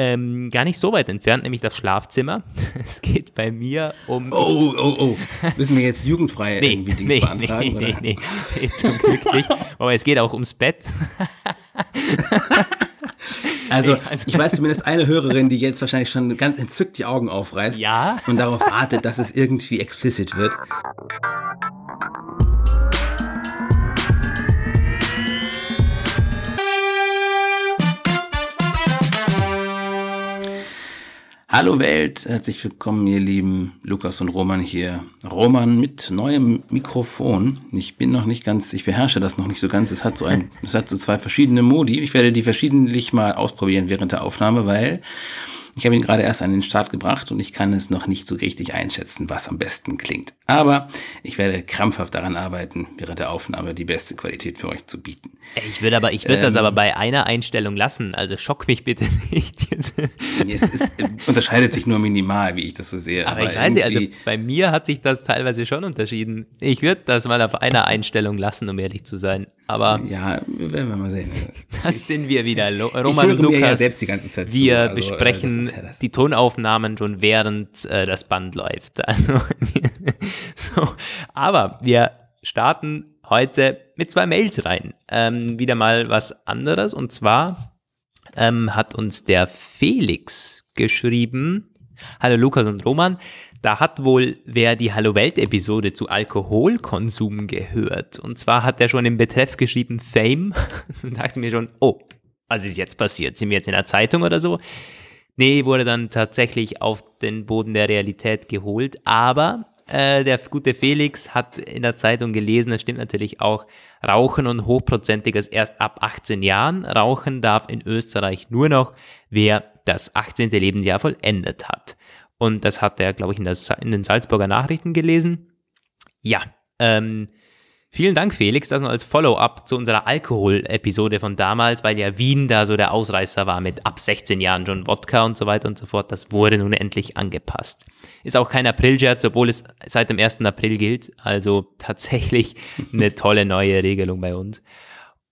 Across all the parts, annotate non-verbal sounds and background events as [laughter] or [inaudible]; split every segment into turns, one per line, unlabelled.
ähm, gar nicht so weit entfernt, nämlich das Schlafzimmer. [laughs] Es geht bei mir um.
Oh, oh, oh. Müssen wir jetzt jugendfrei
nee,
irgendwie Dings
nee,
beantragen?
nee,
oder?
nee, nee, nee, zum Glück nicht. Aber es geht auch ums Bett. [laughs]
Also,
also-
ich weiß zumindest eine Hörerin, die jetzt wahrscheinlich schon ganz entzückt die Augen aufreißt
Ja.
und darauf wartet, dass es irgendwie explicit wird. Hallo Welt, herzlich willkommen, ihr lieben Lukas und Roman hier. Roman mit neuem Mikrofon. Ich bin noch nicht ganz, ich beherrsche das noch nicht so ganz. Es hat so ein, [laughs] es hat so zwei verschiedene Modi. Ich werde die verschiedentlich mal ausprobieren während der Aufnahme, weil ich habe ihn gerade erst an den Start gebracht und ich kann es noch nicht so richtig einschätzen, was am besten klingt. Aber ich werde krampfhaft daran arbeiten, während der Aufnahme die beste Qualität für euch zu bieten.
Ich würde aber, ich würde das
Ähm.
aber bei einer Einstellung lassen. Also schock mich bitte [laughs] nicht. Jetzt.
Es ist, äh, unterscheidet sich nur minimal, wie ich das so sehe.
Aber ich weiß nicht, also bei mir hat sich das teilweise schon unterschieden. Ich würde das mal auf einer Einstellung lassen, um ehrlich zu sein. Aber
Ja, werden wir mal sehen. [laughs]
das sind wir wieder. Lo
Ich
Roman
höre
und
mir ja
Lukas.
selbst die ganze Zeit zu.
wir
also, äh,
besprechen
das das.
Die Tonaufnahmen schon während äh, das Band läuft. [laughs] Also, so. Aber wir starten heute mit zwei Mails rein. Ähm, wieder mal was anderes. Und zwar ähm, hat uns der Felix geschrieben. Hallo Lukas und Roman. Da hat wohl wer die Hallo Welt-Episode zu Alkoholkonsum gehört. Und zwar hat er schon im Betreff geschrieben Fame [laughs] und dachte mir schon, oh, was ist jetzt passiert? Sind wir jetzt in der Zeitung oder so? Nee, wurde dann tatsächlich auf den Boden der Realität geholt. Aber äh, der gute Felix hat in der Zeitung gelesen, das stimmt natürlich auch, Rauchen und Hochprozentiges erst ab 18 Jahren. Rauchen darf in Österreich nur noch, wer das 18. Lebensjahr vollendet hat. Und das hat er, glaube ich, in, Sa- in den Salzburger Nachrichten gelesen. Ja, ähm, Vielen Dank, Felix, das noch als Follow-up zu unserer Alkohol-Episode von damals, weil ja Wien da so der Ausreißer war mit ab 16 Jahren schon Wodka und so weiter und so fort. Das wurde nun endlich angepasst. Ist auch kein April-Scherz, obwohl es seit dem 1. April gilt. Also tatsächlich [laughs] eine tolle neue Regelung bei uns.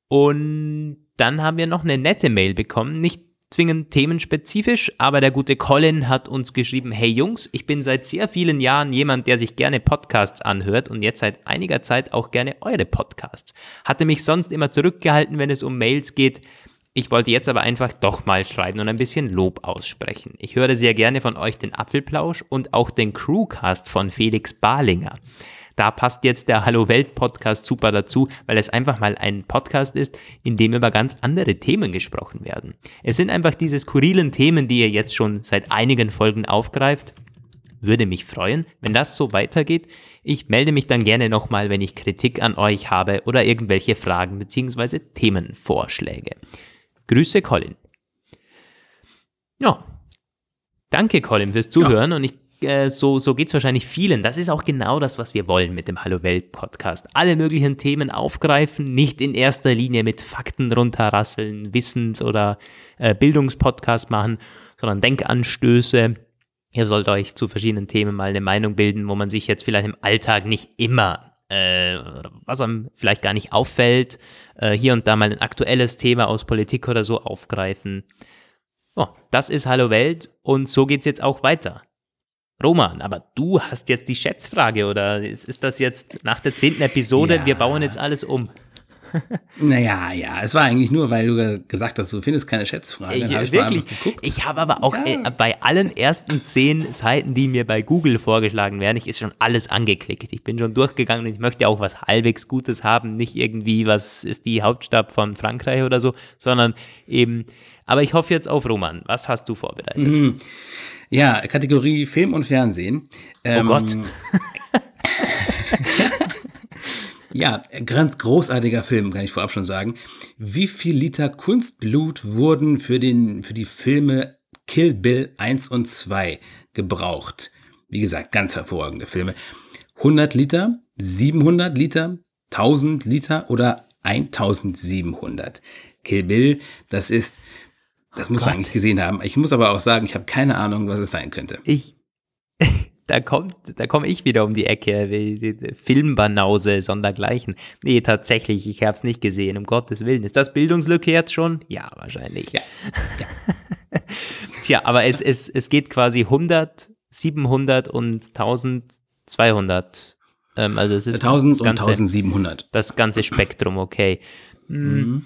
Und dann haben wir noch eine nette Mail bekommen, nicht zwingend themenspezifisch, aber der gute Colin hat uns geschrieben, hey Jungs, ich bin seit sehr vielen Jahren jemand, der sich gerne Podcasts anhört und jetzt seit einiger Zeit auch gerne eure Podcasts. Hatte mich sonst immer zurückgehalten, wenn es um Mails geht. Ich wollte jetzt aber einfach doch mal schreiben und ein bisschen Lob aussprechen. Ich höre sehr gerne von euch den Apfelplausch und auch den Crewcast von Felix Barlinger. Da passt jetzt der Hallo Welt Podcast super dazu, weil es einfach mal ein Podcast ist, in dem über ganz andere Themen gesprochen werden. Es sind einfach diese skurrilen Themen, die ihr jetzt schon seit einigen Folgen aufgreift. Würde mich freuen, wenn das so weitergeht. Ich melde mich dann gerne nochmal, wenn ich Kritik an euch habe oder irgendwelche Fragen bzw. Themenvorschläge. Grüße, Colin. Ja, Danke, Colin, fürs Zuhören. Und ich, äh, so, so geht es wahrscheinlich vielen. Das ist auch genau das, was wir wollen mit dem Hallo Welt Podcast. Alle möglichen Themen aufgreifen, nicht in erster Linie mit Fakten runterrasseln, Wissens- oder äh, Bildungspodcast machen, sondern Denkanstöße. Ihr sollt euch zu verschiedenen Themen mal eine Meinung bilden, wo man sich jetzt vielleicht im Alltag nicht immer, äh, was einem vielleicht gar nicht auffällt, äh, hier und da mal ein aktuelles Thema aus Politik oder so aufgreifen. Oh, das ist Hallo Welt und so geht's jetzt auch weiter. Roman, aber du hast jetzt die Schätzfrage oder ist, ist das jetzt nach der zehnten Episode?
Ja.
Wir bauen jetzt alles um. [laughs]
Naja, ja, es war eigentlich nur, weil du gesagt hast, du findest keine Schätzfrage. Dann
Ich, wirklich. Ich habe aber auch
Ja.
äh, bei allen ersten zehn Seiten, die mir bei Google vorgeschlagen werden, ich ist schon alles angeklickt. Ich bin schon durchgegangen und ich möchte auch was halbwegs Gutes haben, nicht irgendwie, was ist die Hauptstadt von Frankreich oder so, sondern eben, aber ich hoffe jetzt auf Roman. Was hast du vorbereitet?
Ja, Kategorie Film und Fernsehen. Ähm,
Oh Gott. [laughs]
Ja, ganz großartiger Film, kann ich vorab schon sagen. Wie viel Liter Kunstblut wurden für, den, für die Filme Kill Bill 1 und 2 gebraucht? Wie gesagt, ganz hervorragende Filme. 100 Liter, 700 Liter, 1000 Liter oder 1700. Kill Bill, das ist, das muss man eigentlich gesehen haben. Ich muss aber auch sagen, ich habe keine Ahnung, was es sein könnte.
Ich, [laughs] da kommt, da komme ich wieder um die Ecke, Filmbanause, sondergleichen. Nee, tatsächlich, ich habe es nicht gesehen, um Gottes Willen. Ist das Bildungslücke jetzt schon? Ja, wahrscheinlich.
Ja, [laughs]
Tja, aber es, es, es geht quasi 100, 700 und 1200. Ähm, also es ist
1000 und 1700.
Das ganze Spektrum, okay. Hm. Mhm.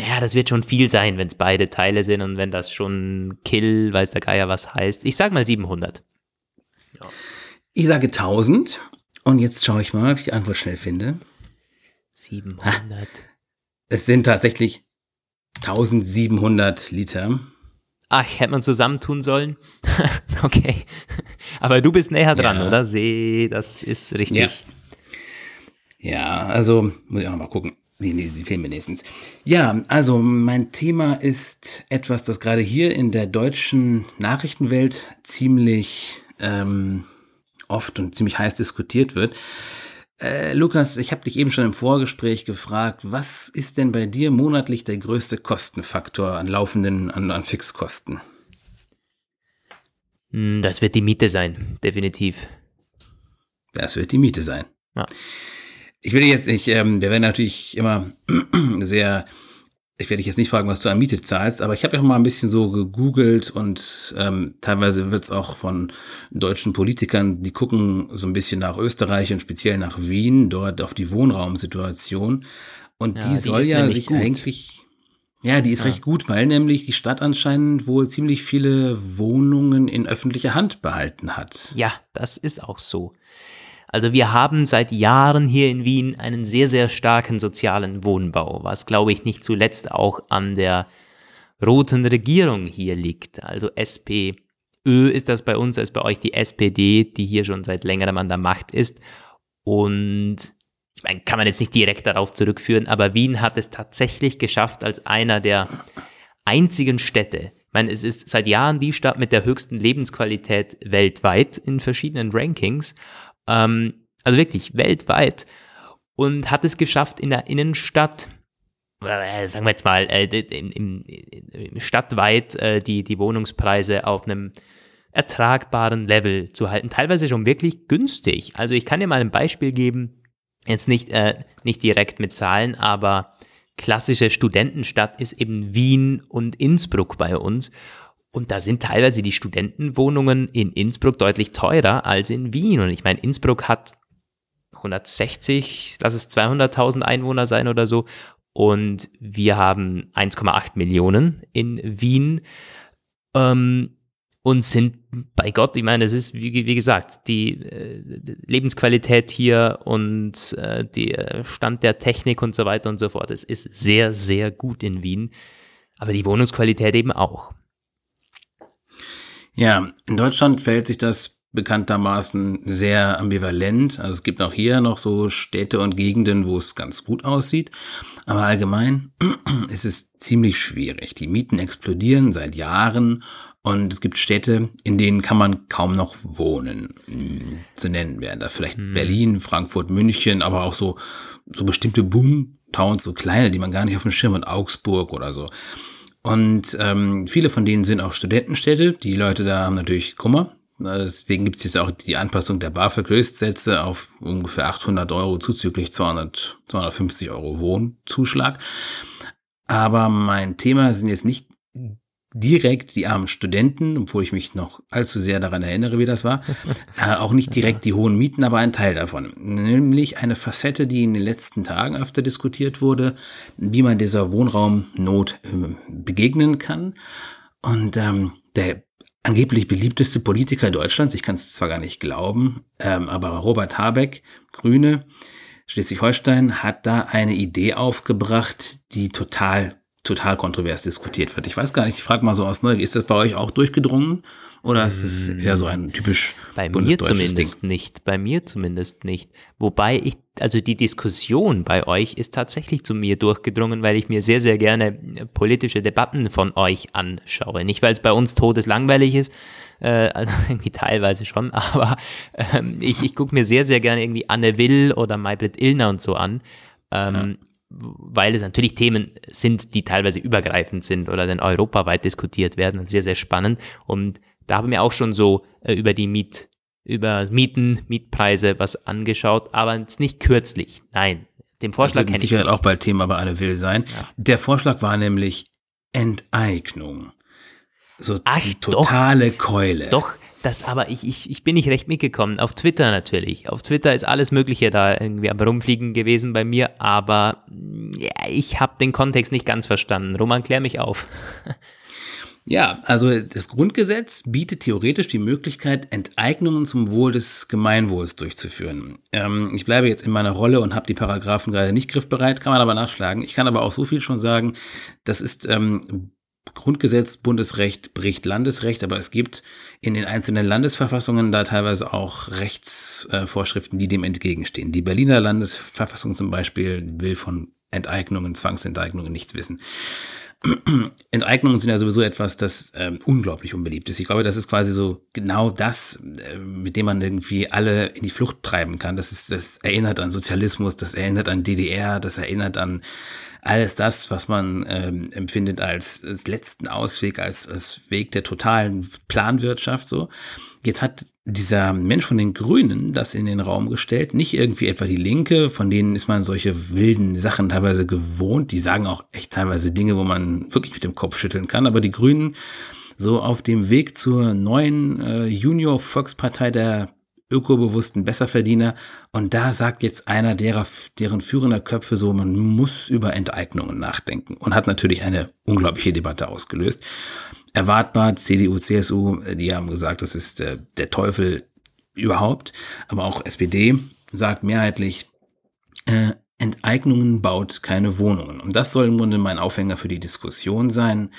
Naja, das wird schon viel sein, wenn es beide Teile sind und wenn das schon Kill, weiß der Geier was heißt. Ich sag mal 700.
Ja. Ich sage 1000 und jetzt schaue ich mal, ob ich die Antwort schnell finde.
700. Ha,
es sind tatsächlich 1700 Liter.
Ach, hätte man zusammentun sollen? [laughs] okay. Aber du bist näher dran, ja. oder? See, das ist richtig.
Ja. ja, also muss ich auch noch mal gucken. Die, die, die fehlen mir nächstens. Ja, also mein Thema ist etwas, das gerade hier in der deutschen Nachrichtenwelt ziemlich ähm, oft und ziemlich heiß diskutiert wird. Äh, Lukas, ich habe dich eben schon im Vorgespräch gefragt, was ist denn bei dir monatlich der größte Kostenfaktor an laufenden, an, an Fixkosten?
Hm, das wird die Miete sein, definitiv.
Das wird die Miete sein. Ja. Ich will jetzt nicht, ähm, wir werden natürlich immer [clears throat] sehr ich werde dich jetzt nicht fragen, was du an Miete zahlst, aber ich habe ja mal ein bisschen so gegoogelt und ähm, teilweise wird es auch von deutschen Politikern, die gucken so ein bisschen nach Österreich und speziell nach Wien, dort auf die Wohnraumsituation. Und ja, die, die soll ja sich gut. eigentlich, ja, die ist ja. recht gut, weil nämlich die Stadt anscheinend wohl ziemlich viele Wohnungen in öffentlicher Hand behalten hat.
Ja, das ist auch so. Also wir haben seit Jahren hier in Wien einen sehr, sehr starken sozialen Wohnbau, was glaube ich nicht zuletzt auch an der roten Regierung hier liegt. Also SPÖ ist das bei uns, als bei euch die SPD, die hier schon seit längerem an der Macht ist. Und ich meine, kann man jetzt nicht direkt darauf zurückführen, aber Wien hat es tatsächlich geschafft, als einer der einzigen Städte, ich meine, es ist seit Jahren die Stadt mit der höchsten Lebensqualität weltweit in verschiedenen Rankings ähm, also wirklich weltweit. Und hat es geschafft, in der Innenstadt, äh, sagen wir jetzt mal, äh, im, im, im stadtweit äh, die, die Wohnungspreise auf einem ertragbaren Level zu halten. Teilweise schon wirklich günstig. Also ich kann dir mal ein Beispiel geben, jetzt nicht, äh, nicht direkt mit Zahlen, aber klassische Studentenstadt ist eben Wien und Innsbruck bei uns. Und da sind teilweise die Studentenwohnungen in Innsbruck deutlich teurer als in Wien. Und ich meine, Innsbruck hat 160, lass es 200.000 Einwohner sein oder so. Und wir haben 1,8 Millionen in Wien. Ähm, und sind, bei Gott, ich meine, es ist, wie, wie gesagt, die äh, Lebensqualität hier und äh, der Stand der Technik und so weiter und so fort. Es ist sehr, sehr gut in Wien. Aber die Wohnungsqualität eben auch.
Ja, in Deutschland verhält sich das bekanntermaßen sehr ambivalent. Also es gibt auch hier noch so Städte und Gegenden, wo es ganz gut aussieht. Aber allgemein [clears throat] ist es ziemlich schwierig. Die Mieten explodieren seit Jahren und es gibt Städte, in denen kann man kaum noch wohnen. Hm, zu nennen wären da vielleicht hm. Berlin, Frankfurt, München, aber auch so, so bestimmte Boom-Towns, so kleine, die man gar nicht auf dem Schirm hat, Augsburg oder so. Und ähm, viele von denen sind auch Studentenstädte. Die Leute da haben natürlich Kummer. Deswegen gibt es jetzt auch die Anpassung der BAföG-Höchstsätze auf ungefähr 800 Euro zuzüglich 200, 250 Euro Wohnzuschlag. Aber mein Thema sind jetzt nicht direkt die armen Studenten, obwohl ich mich noch allzu sehr daran erinnere, wie das war. [laughs] äh, auch nicht direkt die hohen Mieten, aber ein Teil davon. Nämlich eine Facette, die in den letzten Tagen öfter diskutiert wurde, wie man dieser Wohnraumnot äh, begegnen kann. Und ähm, der angeblich beliebteste Politiker Deutschlands, ich kann es zwar gar nicht glauben, ähm, aber Robert Habeck, Grüne, Schleswig-Holstein, hat da eine Idee aufgebracht, die total total kontrovers diskutiert wird. Ich weiß gar nicht, ich frage mal so aus Neugier, ist das bei euch auch durchgedrungen oder ist es eher so ein typisch
Bei mir zumindest Ding? nicht, bei mir zumindest nicht. Wobei ich, also die Diskussion bei euch ist tatsächlich zu mir durchgedrungen, weil ich mir sehr, sehr gerne politische Debatten von euch anschaue. Nicht, weil es bei uns todeslangweilig ist, äh, also [laughs] irgendwie teilweise schon, [laughs] aber ähm, ich, ich gucke mir sehr, sehr gerne irgendwie Anne Will oder Maybrit Illner und so an. Ähm, ja weil es natürlich Themen sind, die teilweise übergreifend sind oder dann europaweit diskutiert werden. Sehr, sehr spannend. Und da haben wir auch schon so äh, über die Miet, über Mieten, Mietpreise was angeschaut, aber jetzt nicht kürzlich. Nein. Den Vorschlag kenne
ich. Sicherheit auch bald Thema bei alle will sein. Ja. Der Vorschlag war nämlich Enteignung. So Ach, die totale
doch,
Keule.
Doch, das aber ich, ich, ich bin nicht recht mitgekommen. Auf Twitter natürlich. Auf Twitter ist alles Mögliche da irgendwie am Rumfliegen gewesen bei mir, aber ja, ich habe den Kontext nicht ganz verstanden. Roman, klär mich auf. [laughs]
Ja, also das Grundgesetz bietet theoretisch die Möglichkeit, Enteignungen zum Wohl des Gemeinwohls durchzuführen. Ähm, ich bleibe jetzt in meiner Rolle und habe die Paragraphen gerade nicht griffbereit, kann man aber nachschlagen. Ich kann aber auch so viel schon sagen, das ist ähm, Grundgesetz, Bundesrecht bricht Landesrecht, aber es gibt in den einzelnen Landesverfassungen da teilweise auch Rechtsvorschriften, die dem entgegenstehen. Die Berliner Landesverfassung zum Beispiel will von Enteignungen, Zwangsenteignungen nichts wissen. [clears throat] Enteignungen sind ja sowieso etwas, das ähm, unglaublich unbeliebt ist. Ich glaube, das ist quasi so genau das, äh, mit dem man irgendwie alle in die Flucht treiben kann. Das ist, das erinnert an Sozialismus, das erinnert an DDR, das erinnert an alles das, was man ähm, empfindet als, als letzten Ausweg, als, als Weg der totalen Planwirtschaft so. Jetzt hat dieser Mensch von den Grünen das in den Raum gestellt, nicht irgendwie etwa die Linke, von denen ist man solche wilden Sachen teilweise gewohnt, die sagen auch echt teilweise Dinge, wo man wirklich mit dem Kopf schütteln kann, aber die Grünen so auf dem Weg zur neuen äh, Junior Volkspartei der ökobewussten Besserverdiener. Und da sagt jetzt einer derer, deren führender Köpfe so, man muss über Enteignungen nachdenken und hat natürlich eine unglaubliche Debatte ausgelöst. Erwartbar, CDU, CSU, die haben gesagt, das ist der, der Teufel überhaupt. Aber auch SPD sagt mehrheitlich, äh, Enteignungen baut keine Wohnungen. Und das soll im Grunde mein Aufhänger für die Diskussion sein.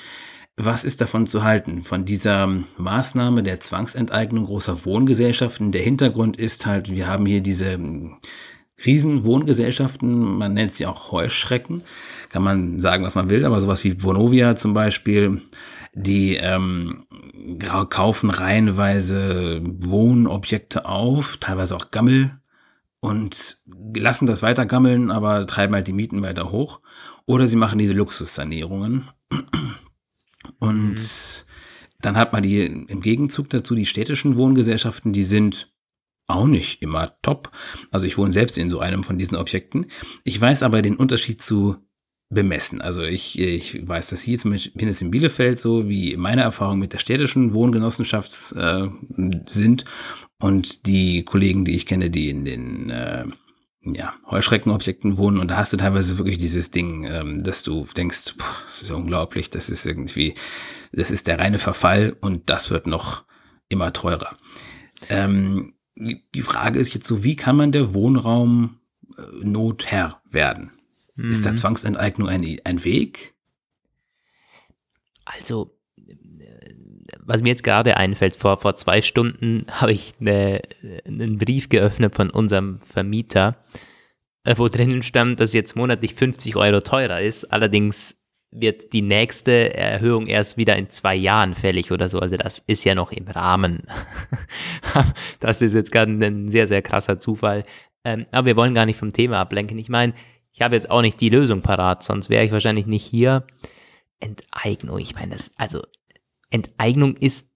Was ist davon zu halten? Von dieser Maßnahme der Zwangsenteignung großer Wohngesellschaften. Der Hintergrund ist halt, wir haben hier diese Riesenwohngesellschaften, man nennt sie auch Heuschrecken. Kann man sagen, was man will, aber sowas wie Vonovia zum Beispiel, die ähm, kaufen reihenweise Wohnobjekte auf, teilweise auch Gammel und lassen das weiter gammeln, aber treiben halt die Mieten weiter hoch. Oder sie machen diese Luxussanierungen. Und mhm. dann hat man die im Gegenzug dazu die städtischen Wohngesellschaften, die sind auch nicht immer top. Also ich wohne selbst in so einem von diesen Objekten. Ich weiß aber den Unterschied zu bemessen. Also ich, ich weiß, dass hier zum Beispiel in Bielefeld so, wie meine Erfahrungen mit der städtischen Wohngenossenschaft äh, sind und die Kollegen, die ich kenne, die in den äh, ja, Heuschreckenobjekten wohnen und da hast du teilweise wirklich dieses Ding, ähm, dass du denkst, pff, das ist unglaublich, das ist irgendwie, das ist der reine Verfall und das wird noch immer teurer. Ähm, die Frage ist jetzt so, wie kann man der Wohnraum äh, Notherr werden? Mhm. Ist da mhm. Zwangsenteignung ein, ein Weg?
Also, was mir jetzt gerade einfällt, vor, vor zwei Stunden [laughs] habe ich eine, einen Brief geöffnet von unserem Vermieter, äh, wo drinnen stand, dass jetzt monatlich 50 Euro teurer ist. Allerdings wird die nächste Erhöhung erst wieder in zwei Jahren fällig oder so. Also das ist ja noch im Rahmen. [laughs] das ist jetzt gerade ein sehr, sehr krasser Zufall. Ähm, aber wir wollen gar nicht vom Thema ablenken. Ich meine, ich habe jetzt auch nicht die Lösung parat, sonst wäre ich wahrscheinlich nicht hier. Enteignung, ich meine, das, also Enteignung ist,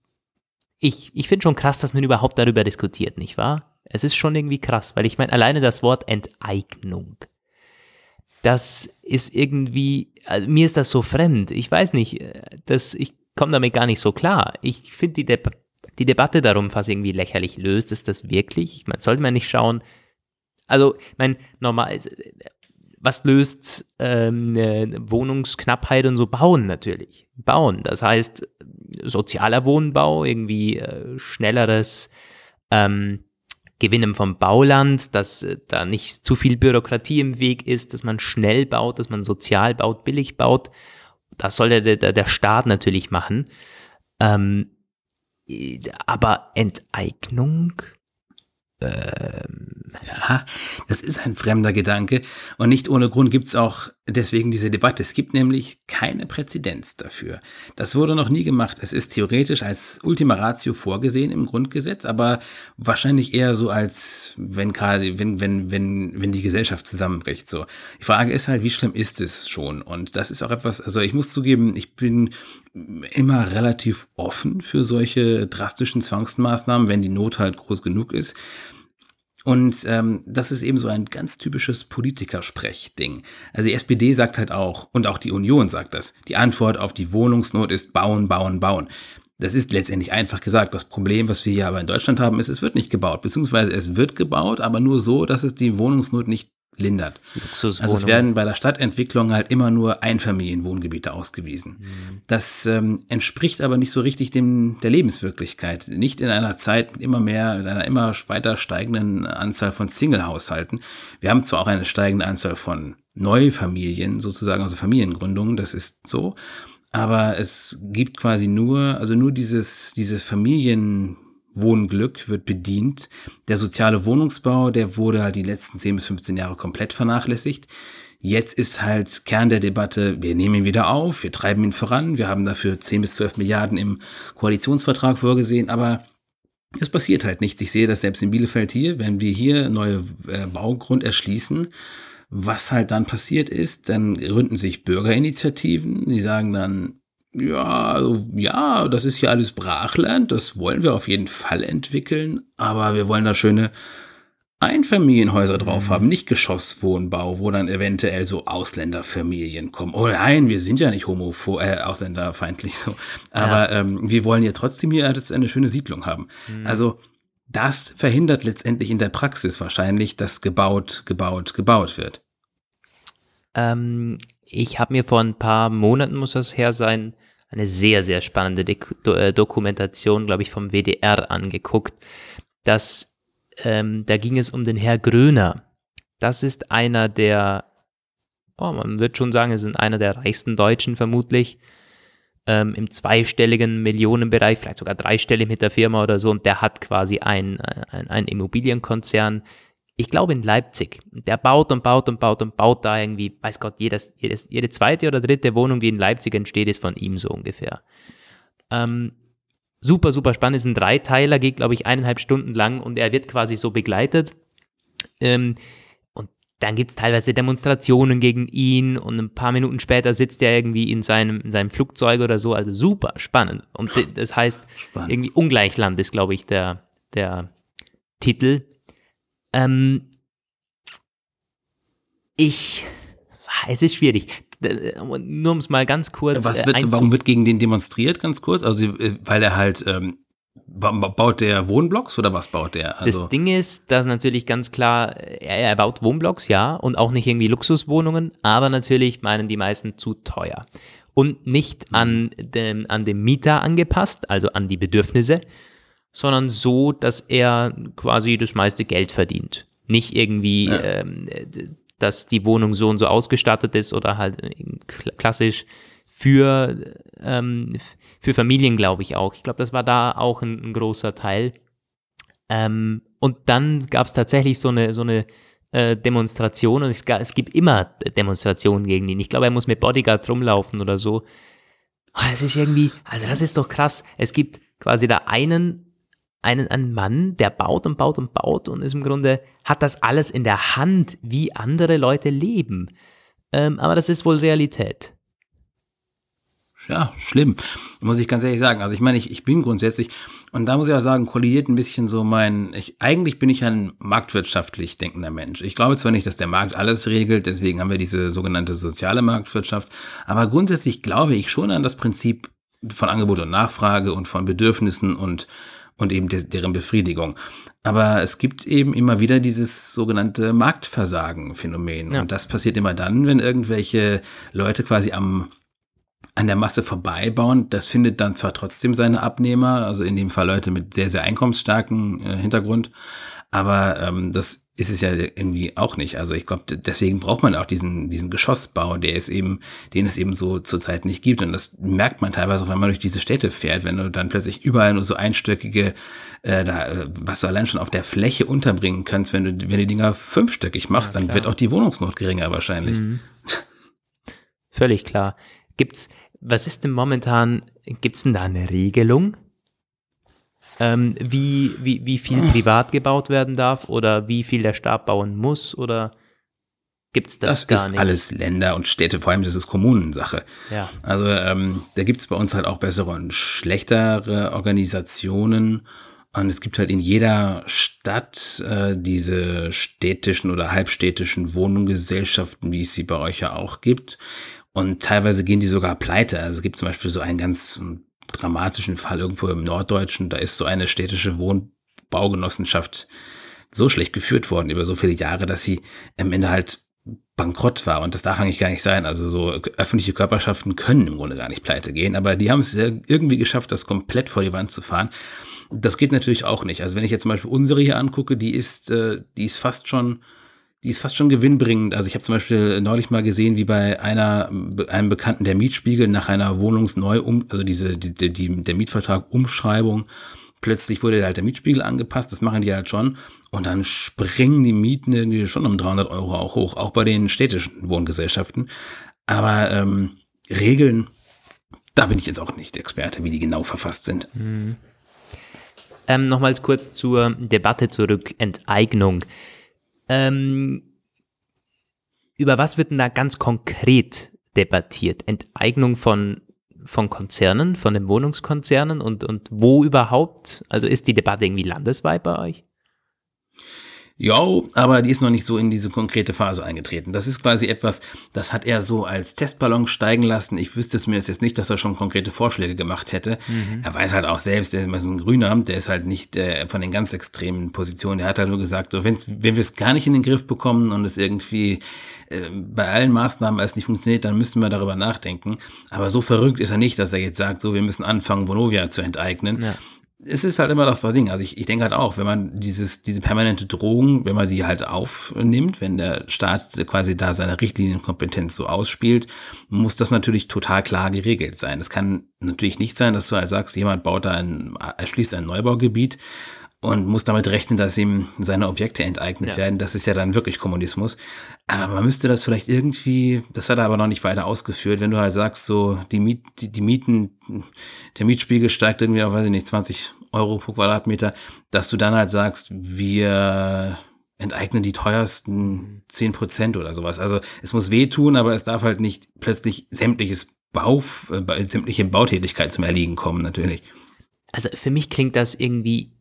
ich, ich finde schon krass, dass man überhaupt darüber diskutiert, nicht wahr? Es ist schon irgendwie krass, weil ich meine, alleine das Wort Enteignung, das ist irgendwie, also mir ist das so fremd. Ich weiß nicht, das, ich komme damit gar nicht so klar. Ich finde die, De die Debatte darum fast irgendwie lächerlich. Löst es das wirklich? Ich meine, sollte man nicht schauen, also, ich meine, normal, was löst ähm, Wohnungsknappheit und so? Bauen natürlich. Bauen. Das heißt, sozialer Wohnbau, irgendwie äh, schnelleres ähm, Gewinnen vom Bauland, dass äh, da nicht zu viel Bürokratie im Weg ist, dass man schnell baut, dass man sozial baut, billig baut. Das soll der, der, der Staat natürlich machen. Ähm, aber Enteignung
ähm, ja, das ist ein fremder Gedanke und nicht ohne Grund gibt es auch deswegen diese Debatte. Es gibt nämlich keine Präzedenz dafür. Das wurde noch nie gemacht. Es ist theoretisch als Ultima Ratio vorgesehen im Grundgesetz, aber wahrscheinlich eher so als wenn quasi, wenn, wenn, wenn, wenn die Gesellschaft zusammenbricht. So. Die Frage ist halt, wie schlimm ist es schon? Und das ist auch etwas, also ich muss zugeben, ich bin immer relativ offen für solche drastischen Zwangsmaßnahmen, wenn die Not halt groß genug ist. Und ähm, das ist eben so ein ganz typisches Politikersprech-Ding. Also die SPD sagt halt auch, und auch die Union sagt das, die Antwort auf die Wohnungsnot ist bauen, bauen, bauen. Das ist letztendlich einfach gesagt. Das Problem, was wir hier aber in Deutschland haben, ist, es wird nicht gebaut, beziehungsweise es wird gebaut, aber nur so, dass es die Wohnungsnot nicht lindert. Also es werden bei der Stadtentwicklung halt immer nur Einfamilienwohngebiete ausgewiesen. Mhm. Das ähm, entspricht aber nicht so richtig dem der Lebenswirklichkeit. Nicht in einer Zeit mit immer mehr, mit einer immer weiter steigenden Anzahl von Single-Haushalten. Wir haben zwar auch eine steigende Anzahl von Neufamilien, sozusagen, also Familiengründungen, das ist so. Aber es gibt quasi nur, also nur dieses, dieses Familien, Wohnglück wird bedient. Der soziale Wohnungsbau, der wurde halt die letzten 10 bis 15 Jahre komplett vernachlässigt. Jetzt ist halt Kern der Debatte, wir nehmen ihn wieder auf, wir treiben ihn voran, wir haben dafür 10 bis 12 Milliarden im Koalitionsvertrag vorgesehen, aber es passiert halt nichts. Ich sehe das selbst in Bielefeld hier, wenn wir hier neue äh, Baugrund erschließen, was halt dann passiert ist, dann gründen sich Bürgerinitiativen, die sagen dann, ja, also, ja, das ist ja alles Brachland, das wollen wir auf jeden Fall entwickeln, aber wir wollen da schöne Einfamilienhäuser drauf mhm. haben, nicht Geschosswohnbau, wo dann eventuell so Ausländerfamilien kommen. Oh nein, wir sind ja nicht homopho äh, ausländerfeindlich so, aber ja. ähm, wir wollen ja trotzdem hier eine schöne Siedlung haben. Mhm. Also das verhindert letztendlich in der Praxis wahrscheinlich, dass gebaut, gebaut, gebaut wird.
Ähm, ich habe mir vor ein paar Monaten, muss das her sein, eine sehr, sehr spannende Do äh, Dokumentation, glaube ich, vom WDR angeguckt. Das, ähm, da ging es um den Herr Gröner. Das ist einer der, oh, man wird schon sagen, es ist einer der reichsten Deutschen vermutlich, ähm, im zweistelligen Millionenbereich, vielleicht sogar dreistellig mit der Firma oder so. Und der hat quasi ein, ein, ein Immobilienkonzern, ich glaube in Leipzig. Der baut und baut und baut und baut da irgendwie, weiß Gott, jedes, jedes, jede zweite oder dritte Wohnung, die in Leipzig entsteht, ist von ihm so ungefähr. Ähm, super, super spannend. Ist ein Dreiteiler, geht, glaube ich, eineinhalb Stunden lang und er wird quasi so begleitet. Ähm, und dann gibt es teilweise Demonstrationen gegen ihn und ein paar Minuten später sitzt er irgendwie in seinem, in seinem Flugzeug oder so. Also super spannend. Und das heißt, spannend. irgendwie Ungleichland ist, glaube ich, der, der Titel. Ähm, ich, es ist schwierig. Nur um es mal ganz kurz.
Was äh, wird, warum wird gegen den demonstriert, ganz kurz? Also, äh, weil er halt, ähm, baut der Wohnblocks oder was baut der?
Also das Ding ist, dass natürlich ganz klar, er, er baut Wohnblocks, ja, und auch nicht irgendwie Luxuswohnungen, aber natürlich meinen die meisten zu teuer. Und nicht an mhm. dem, an dem Mieter angepasst, also an die Bedürfnisse, sondern so, dass er quasi das meiste Geld verdient. Nicht irgendwie, ja. ähm, dass die Wohnung so und so ausgestattet ist oder halt äh, klassisch für, ähm, für Familien, glaube ich auch. Ich glaube, das war da auch ein, ein großer Teil. Ähm, und dann gab es tatsächlich so eine, so eine äh, Demonstration und es, es, gibt immer Demonstrationen gegen ihn. Ich glaube, er muss mit Bodyguards rumlaufen oder so. Oh, es ist irgendwie, also das ist doch krass. Es gibt quasi da einen einen, einen Mann, der baut und baut und baut und ist im Grunde, hat das alles in der Hand, wie andere Leute leben. Ähm, aber das ist wohl Realität.
Ja, schlimm, muss ich ganz ehrlich sagen. Also ich meine, ich, ich bin grundsätzlich, und da muss ich auch sagen, kollidiert ein bisschen so mein, ich, eigentlich bin ich ein marktwirtschaftlich denkender Mensch. Ich glaube zwar nicht, dass der Markt alles regelt, deswegen haben wir diese sogenannte soziale Marktwirtschaft, aber grundsätzlich glaube ich schon an das Prinzip von Angebot und Nachfrage und von Bedürfnissen und und eben de deren Befriedigung. Aber es gibt eben immer wieder dieses sogenannte Marktversagen-Phänomen. Ja. Und das passiert immer dann, wenn irgendwelche Leute quasi am an der Masse vorbeibauen. Das findet dann zwar trotzdem seine Abnehmer, also in dem Fall Leute mit sehr, sehr einkommensstarken äh, Hintergrund, aber ähm, das ist es ja irgendwie auch nicht. Also ich glaube, deswegen braucht man auch diesen, diesen Geschossbau, der ist eben, den es eben so zurzeit nicht gibt. Und das merkt man teilweise auch, wenn man durch diese Städte fährt, wenn du dann plötzlich überall nur so einstöckige, äh, da, was du allein schon auf der Fläche unterbringen kannst, wenn du, wenn du die Dinger fünfstöckig machst, ja, dann wird auch die Wohnungsnot geringer wahrscheinlich. Mhm.
Völlig klar. Gibt's, was ist denn momentan, gibt's denn da eine Regelung? Ähm, wie, wie, wie viel [laughs] privat gebaut werden darf oder wie viel der Staat bauen muss oder gibt es das, das gar nicht?
Das ist alles Länder und Städte, vor allem das ist Kommunensache.
Ja.
Also ähm, da gibt es bei uns halt auch bessere und schlechtere Organisationen. Und es gibt halt in jeder Stadt äh, diese städtischen oder halbstädtischen Wohnungsgesellschaften, wie es sie bei euch ja auch gibt. Und teilweise gehen die sogar pleite. Also es gibt zum Beispiel so einen ganz dramatischen Fall irgendwo im Norddeutschen. Da ist so eine städtische Wohnbaugenossenschaft so schlecht geführt worden über so viele Jahre, dass sie am Ende halt bankrott war. Und das darf eigentlich gar nicht sein. Also so öffentliche Körperschaften können im Grunde gar nicht pleite gehen. Aber die haben es irgendwie geschafft, das komplett vor die Wand zu fahren. Das geht natürlich auch nicht. Also wenn ich jetzt zum Beispiel unsere hier angucke, die ist, äh, die ist fast schon, die ist fast schon gewinnbringend. Also ich habe zum Beispiel neulich mal gesehen, wie bei einer, einem Bekannten der Mietspiegel nach einer Wohnungsneu also diese, die, die, der Mietvertrag Umschreibung, plötzlich wurde halt der Mietspiegel angepasst, das machen die halt schon. Und dann springen die Mieten irgendwie schon um 300 Euro auch hoch, auch bei den städtischen Wohngesellschaften. Aber ähm, Regeln, da bin ich jetzt auch nicht Experte, wie die genau verfasst sind. Mhm.
Ähm, Nochmals kurz zur Debatte zurück, Enteignung. Ähm, über was wird denn da ganz konkret debattiert? Enteignung von, von Konzernen, von den Wohnungskonzernen und, und wo überhaupt? Also ist die Debatte irgendwie landesweit bei euch?
Ja, aber die ist noch nicht so in diese konkrete Phase eingetreten. Das ist quasi etwas, das hat er so als Testballon steigen lassen. Ich wüsste es mir jetzt nicht, dass er schon konkrete Vorschläge gemacht hätte. Mhm. Er weiß halt auch selbst, er ist ein Grüner, der ist halt nicht äh, von den ganz extremen Positionen. Er hat halt nur gesagt, so, wenn's, wenn wir es gar nicht in den Griff bekommen und es irgendwie äh, bei allen Maßnahmen als nicht funktioniert, dann müssen wir darüber nachdenken. Aber so verrückt ist er nicht, dass er jetzt sagt, so, wir müssen anfangen, Vonovia zu enteignen. Ja es ist halt immer das Ding. Also ich, ich denke halt auch, wenn man dieses, diese permanente Drohung, wenn man sie halt aufnimmt, wenn der Staat quasi da seine Richtlinienkompetenz so ausspielt, muss das natürlich total klar geregelt sein. Es kann natürlich nicht sein, dass du halt sagst, jemand baut da ein, erschließt ein Neubaugebiet und muss damit rechnen, dass ihm seine Objekte enteignet ja. werden. Das ist ja dann wirklich Kommunismus. Aber man müsste das vielleicht irgendwie, das hat er aber noch nicht weiter ausgeführt, wenn du halt sagst, so die, Miet, die, die Mieten, der Mietspiegel steigt irgendwie auf, weiß ich nicht, 20 Euro pro Quadratmeter, dass du dann halt sagst, wir enteignen die teuersten 10 Prozent oder sowas. Also es muss wehtun, aber es darf halt nicht plötzlich sämtliches Bau, äh, sämtliche Bautätigkeit zum Erliegen kommen, natürlich.
Also für mich klingt das irgendwie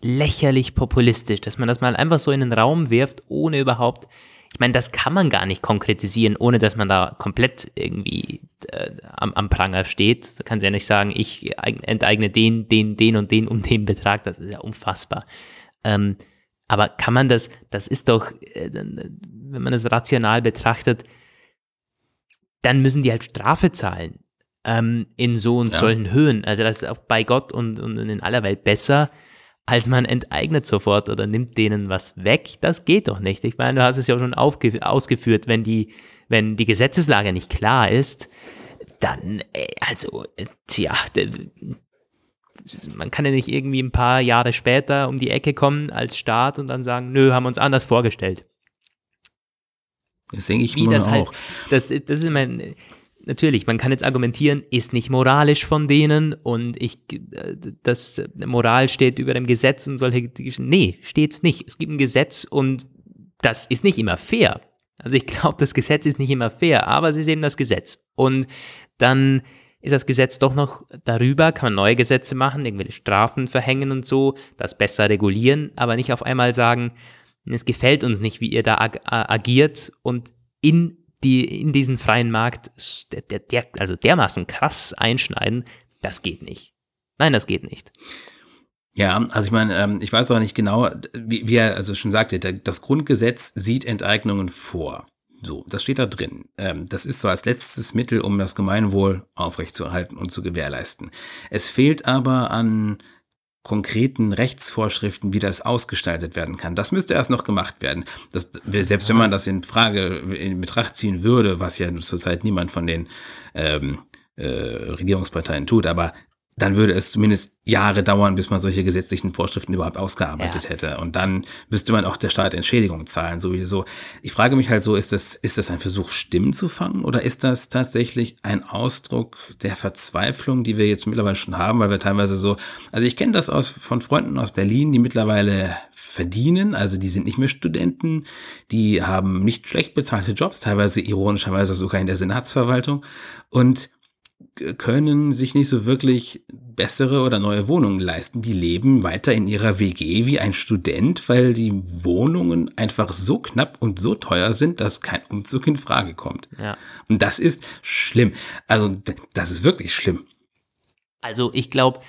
lächerlich populistisch, dass man das mal einfach so in den Raum wirft, ohne überhaupt, ich meine, das kann man gar nicht konkretisieren, ohne dass man da komplett irgendwie äh, am, am Pranger steht. Da kann ja nicht sagen, ich enteigne den, den, den und den um den Betrag, das ist ja unfassbar. Ähm, aber kann man das, das ist doch, äh, wenn man das rational betrachtet, dann müssen die halt Strafe zahlen ähm, in so und ja. solchen Höhen. Also das ist auch bei Gott und, und in aller Welt besser, als man enteignet sofort oder nimmt denen was weg, das geht doch nicht. Ich meine, du hast es ja schon ausgeführt, wenn die, wenn die Gesetzeslage nicht klar ist, dann, äh, also, äh, tja, man kann ja nicht irgendwie ein paar Jahre später um die Ecke kommen als Staat und dann sagen, nö, haben wir uns anders vorgestellt.
Das denke ich Wie das halt auch. Halt,
das, das ist mein, natürlich, man kann jetzt argumentieren, ist nicht moralisch von denen und ich, äh, das Moral steht über dem Gesetz und solche, nee, steht's nicht. Es gibt ein Gesetz und das ist nicht immer fair. Also ich glaube, das Gesetz ist nicht immer fair, aber es ist eben das Gesetz. Und dann ist das Gesetz doch noch darüber, kann man neue Gesetze machen, irgendwelche Strafen verhängen und so, das besser regulieren, aber nicht auf einmal sagen, es gefällt uns nicht, wie ihr da ag agiert und in die in diesen freien Markt der, der, der, also dermaßen krass einschneiden, das geht nicht. Nein, das geht nicht.
Ja, also ich meine, ähm, ich weiß auch nicht genau, wie, wie er also schon sagte, das Grundgesetz sieht Enteignungen vor. So, das steht da drin. Ähm, das ist so als letztes Mittel, um das Gemeinwohl aufrechtzuerhalten und zu gewährleisten. Es fehlt aber an konkreten Rechtsvorschriften, wie das ausgestaltet werden kann. Das müsste erst noch gemacht werden. Das, selbst wenn man das in Frage in Betracht ziehen würde, was ja zurzeit niemand von den ähm, äh, Regierungsparteien tut, aber dann würde es zumindest Jahre dauern, bis man solche gesetzlichen Vorschriften überhaupt ausgearbeitet ja. hätte. Und dann müsste man auch der Staat Entschädigung zahlen, sowieso. Ich frage mich halt so, ist das, ist das ein Versuch, Stimmen zu fangen? Oder ist das tatsächlich ein Ausdruck der Verzweiflung, die wir jetzt mittlerweile schon haben, weil wir teilweise so, also ich kenne das aus, von Freunden aus Berlin, die mittlerweile verdienen, also die sind nicht mehr Studenten, die haben nicht schlecht bezahlte Jobs, teilweise ironischerweise sogar in der Senatsverwaltung und können sich nicht so wirklich bessere oder neue Wohnungen leisten. Die leben weiter in ihrer WG wie ein Student, weil die Wohnungen einfach so knapp und so teuer sind, dass kein Umzug in Frage kommt.
Ja.
Und das ist schlimm. Also das ist wirklich schlimm.
Also ich glaube,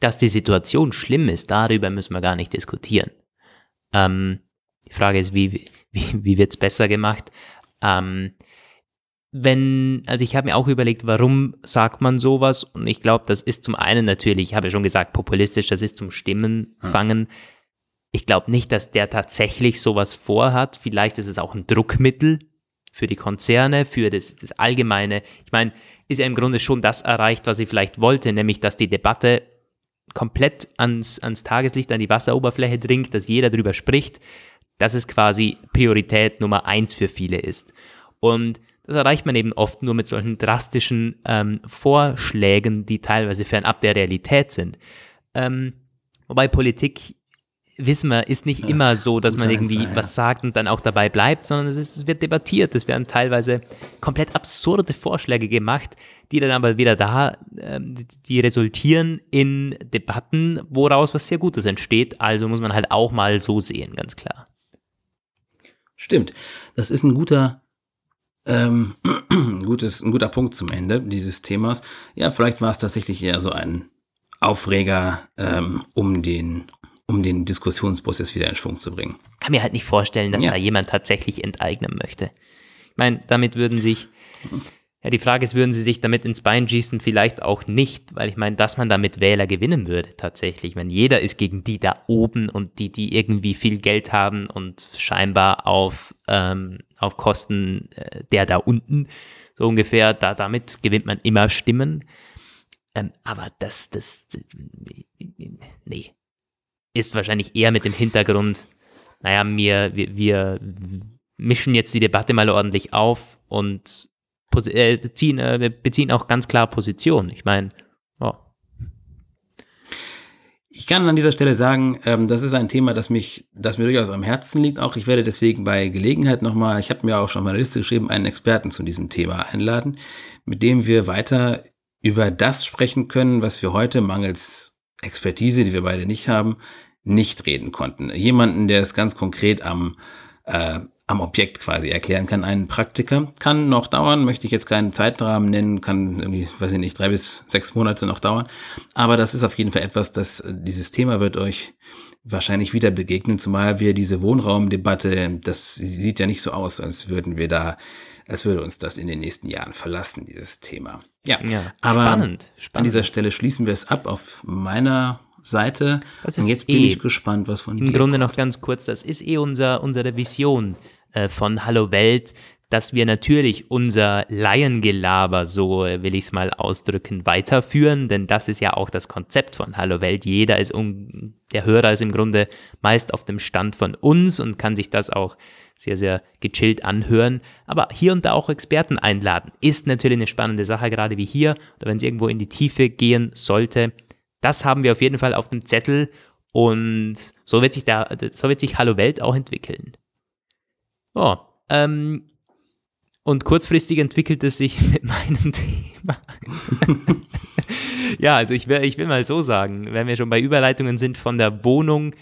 dass die Situation schlimm ist, darüber müssen wir gar nicht diskutieren. Ähm, die Frage ist, wie, wie, wie wird es besser gemacht? Ähm, wenn, also ich habe mir auch überlegt, warum sagt man sowas? Und ich glaube, das ist zum einen natürlich, ich habe ja schon gesagt, populistisch, das ist zum Stimmenfangen. Ich glaube nicht, dass der tatsächlich sowas vorhat. Vielleicht ist es auch ein Druckmittel für die Konzerne, für das, das Allgemeine. Ich meine, ist ja im Grunde schon das erreicht, was ich vielleicht wollte, nämlich dass die Debatte komplett ans, ans Tageslicht, an die Wasseroberfläche dringt, dass jeder darüber spricht, dass es quasi Priorität Nummer eins für viele ist. Und das erreicht man eben oft nur mit solchen drastischen ähm, Vorschlägen, die teilweise fernab der Realität sind. Ähm, wobei Politik, wissen wir, ist nicht ja, immer so, dass man irgendwie Fall, ja. was sagt und dann auch dabei bleibt, sondern es, ist, es wird debattiert. Es werden teilweise komplett absurde Vorschläge gemacht, die dann aber wieder da, ähm, die resultieren in Debatten, woraus was sehr Gutes entsteht. Also muss man halt auch mal so sehen, ganz klar.
Stimmt. Das ist ein guter ähm, [clears throat] gutes, ein guter Punkt zum Ende dieses Themas. Ja, vielleicht war es tatsächlich eher so ein Aufreger, ähm, um den um den Diskussionsprozess wieder in Schwung zu bringen.
Kann mir halt nicht vorstellen, dass ja. da jemand tatsächlich enteignen möchte. Ich meine, damit würden sich ja, die Frage ist, würden sie sich damit ins Bein schießen? Vielleicht auch nicht, weil ich meine, dass man damit Wähler gewinnen würde tatsächlich. Wenn jeder ist gegen die da oben und die, die irgendwie viel Geld haben und scheinbar auf, ähm, auf Kosten äh, der da unten, so ungefähr, da, damit gewinnt man immer Stimmen. Ähm, aber das, das, nee, ist wahrscheinlich eher mit dem Hintergrund, naja, wir, wir, wir mischen jetzt die Debatte mal ordentlich auf und äh, ziehen, äh, beziehen auch ganz klar Position. Ich meine, oh.
Ich kann an dieser Stelle sagen, ähm, das ist ein Thema, das mich, das mir durchaus am Herzen liegt. Auch ich werde deswegen bei Gelegenheit nochmal, ich habe mir auch schon mal eine Liste geschrieben, einen Experten zu diesem Thema einladen, mit dem wir weiter über das sprechen können, was wir heute mangels Expertise, die wir beide nicht haben, nicht reden konnten. Jemanden, der es ganz konkret am äh, am Objekt quasi erklären kann, einen Praktiker. Kann noch dauern, möchte ich jetzt keinen Zeitrahmen nennen, kann irgendwie, weiß ich nicht, drei bis sechs Monate noch dauern. Aber das ist auf jeden Fall etwas, das, dieses Thema wird euch wahrscheinlich wieder begegnen, zumal wir diese Wohnraumdebatte, das sieht ja nicht so aus, als würden wir da, als würde uns das in den nächsten Jahren verlassen, dieses Thema. Ja, ja aber spannend, spannend. an dieser Stelle schließen wir es ab auf meiner Seite. Und jetzt bin eh, ich gespannt, was von
dir Im Grunde kommt. noch ganz kurz, das ist eh unser, unsere Vision äh, von Hallo Welt, dass wir natürlich unser Laiengelaber, so will ich es mal ausdrücken, weiterführen, denn das ist ja auch das Konzept von Hallo Welt. Jeder ist, um, der Hörer ist im Grunde meist auf dem Stand von uns und kann sich das auch sehr, sehr gechillt anhören. Aber hier und da auch Experten einladen, ist natürlich eine spannende Sache, gerade wie hier, oder wenn es irgendwo in die Tiefe gehen sollte. Das haben wir auf jeden Fall auf dem Zettel und so wird sich, da, so wird sich Hallo Welt auch entwickeln. Oh, ähm, und kurzfristig entwickelt es sich [laughs] mit meinem Thema. [laughs] ja, also ich will, ich will mal so sagen, wenn wir schon bei Überleitungen sind von der Wohnung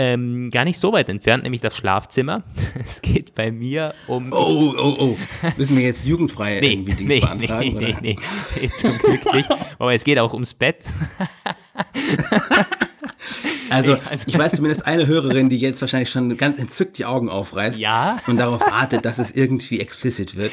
ähm, gar nicht so weit entfernt, nämlich das Schlafzimmer. [laughs] Es geht bei mir um.
Oh, oh, oh. Müssen wir jetzt jugendfrei nee, irgendwie Dings nee, beantragen? Nee, oder? nee, nee, nee,
zum Glück nicht. Aber es geht auch ums Bett. [laughs]
Also, also, ich weiß zumindest eine Hörerin, die jetzt wahrscheinlich schon ganz entzückt die Augen aufreißt
ja?
und darauf wartet, dass es irgendwie explizit wird.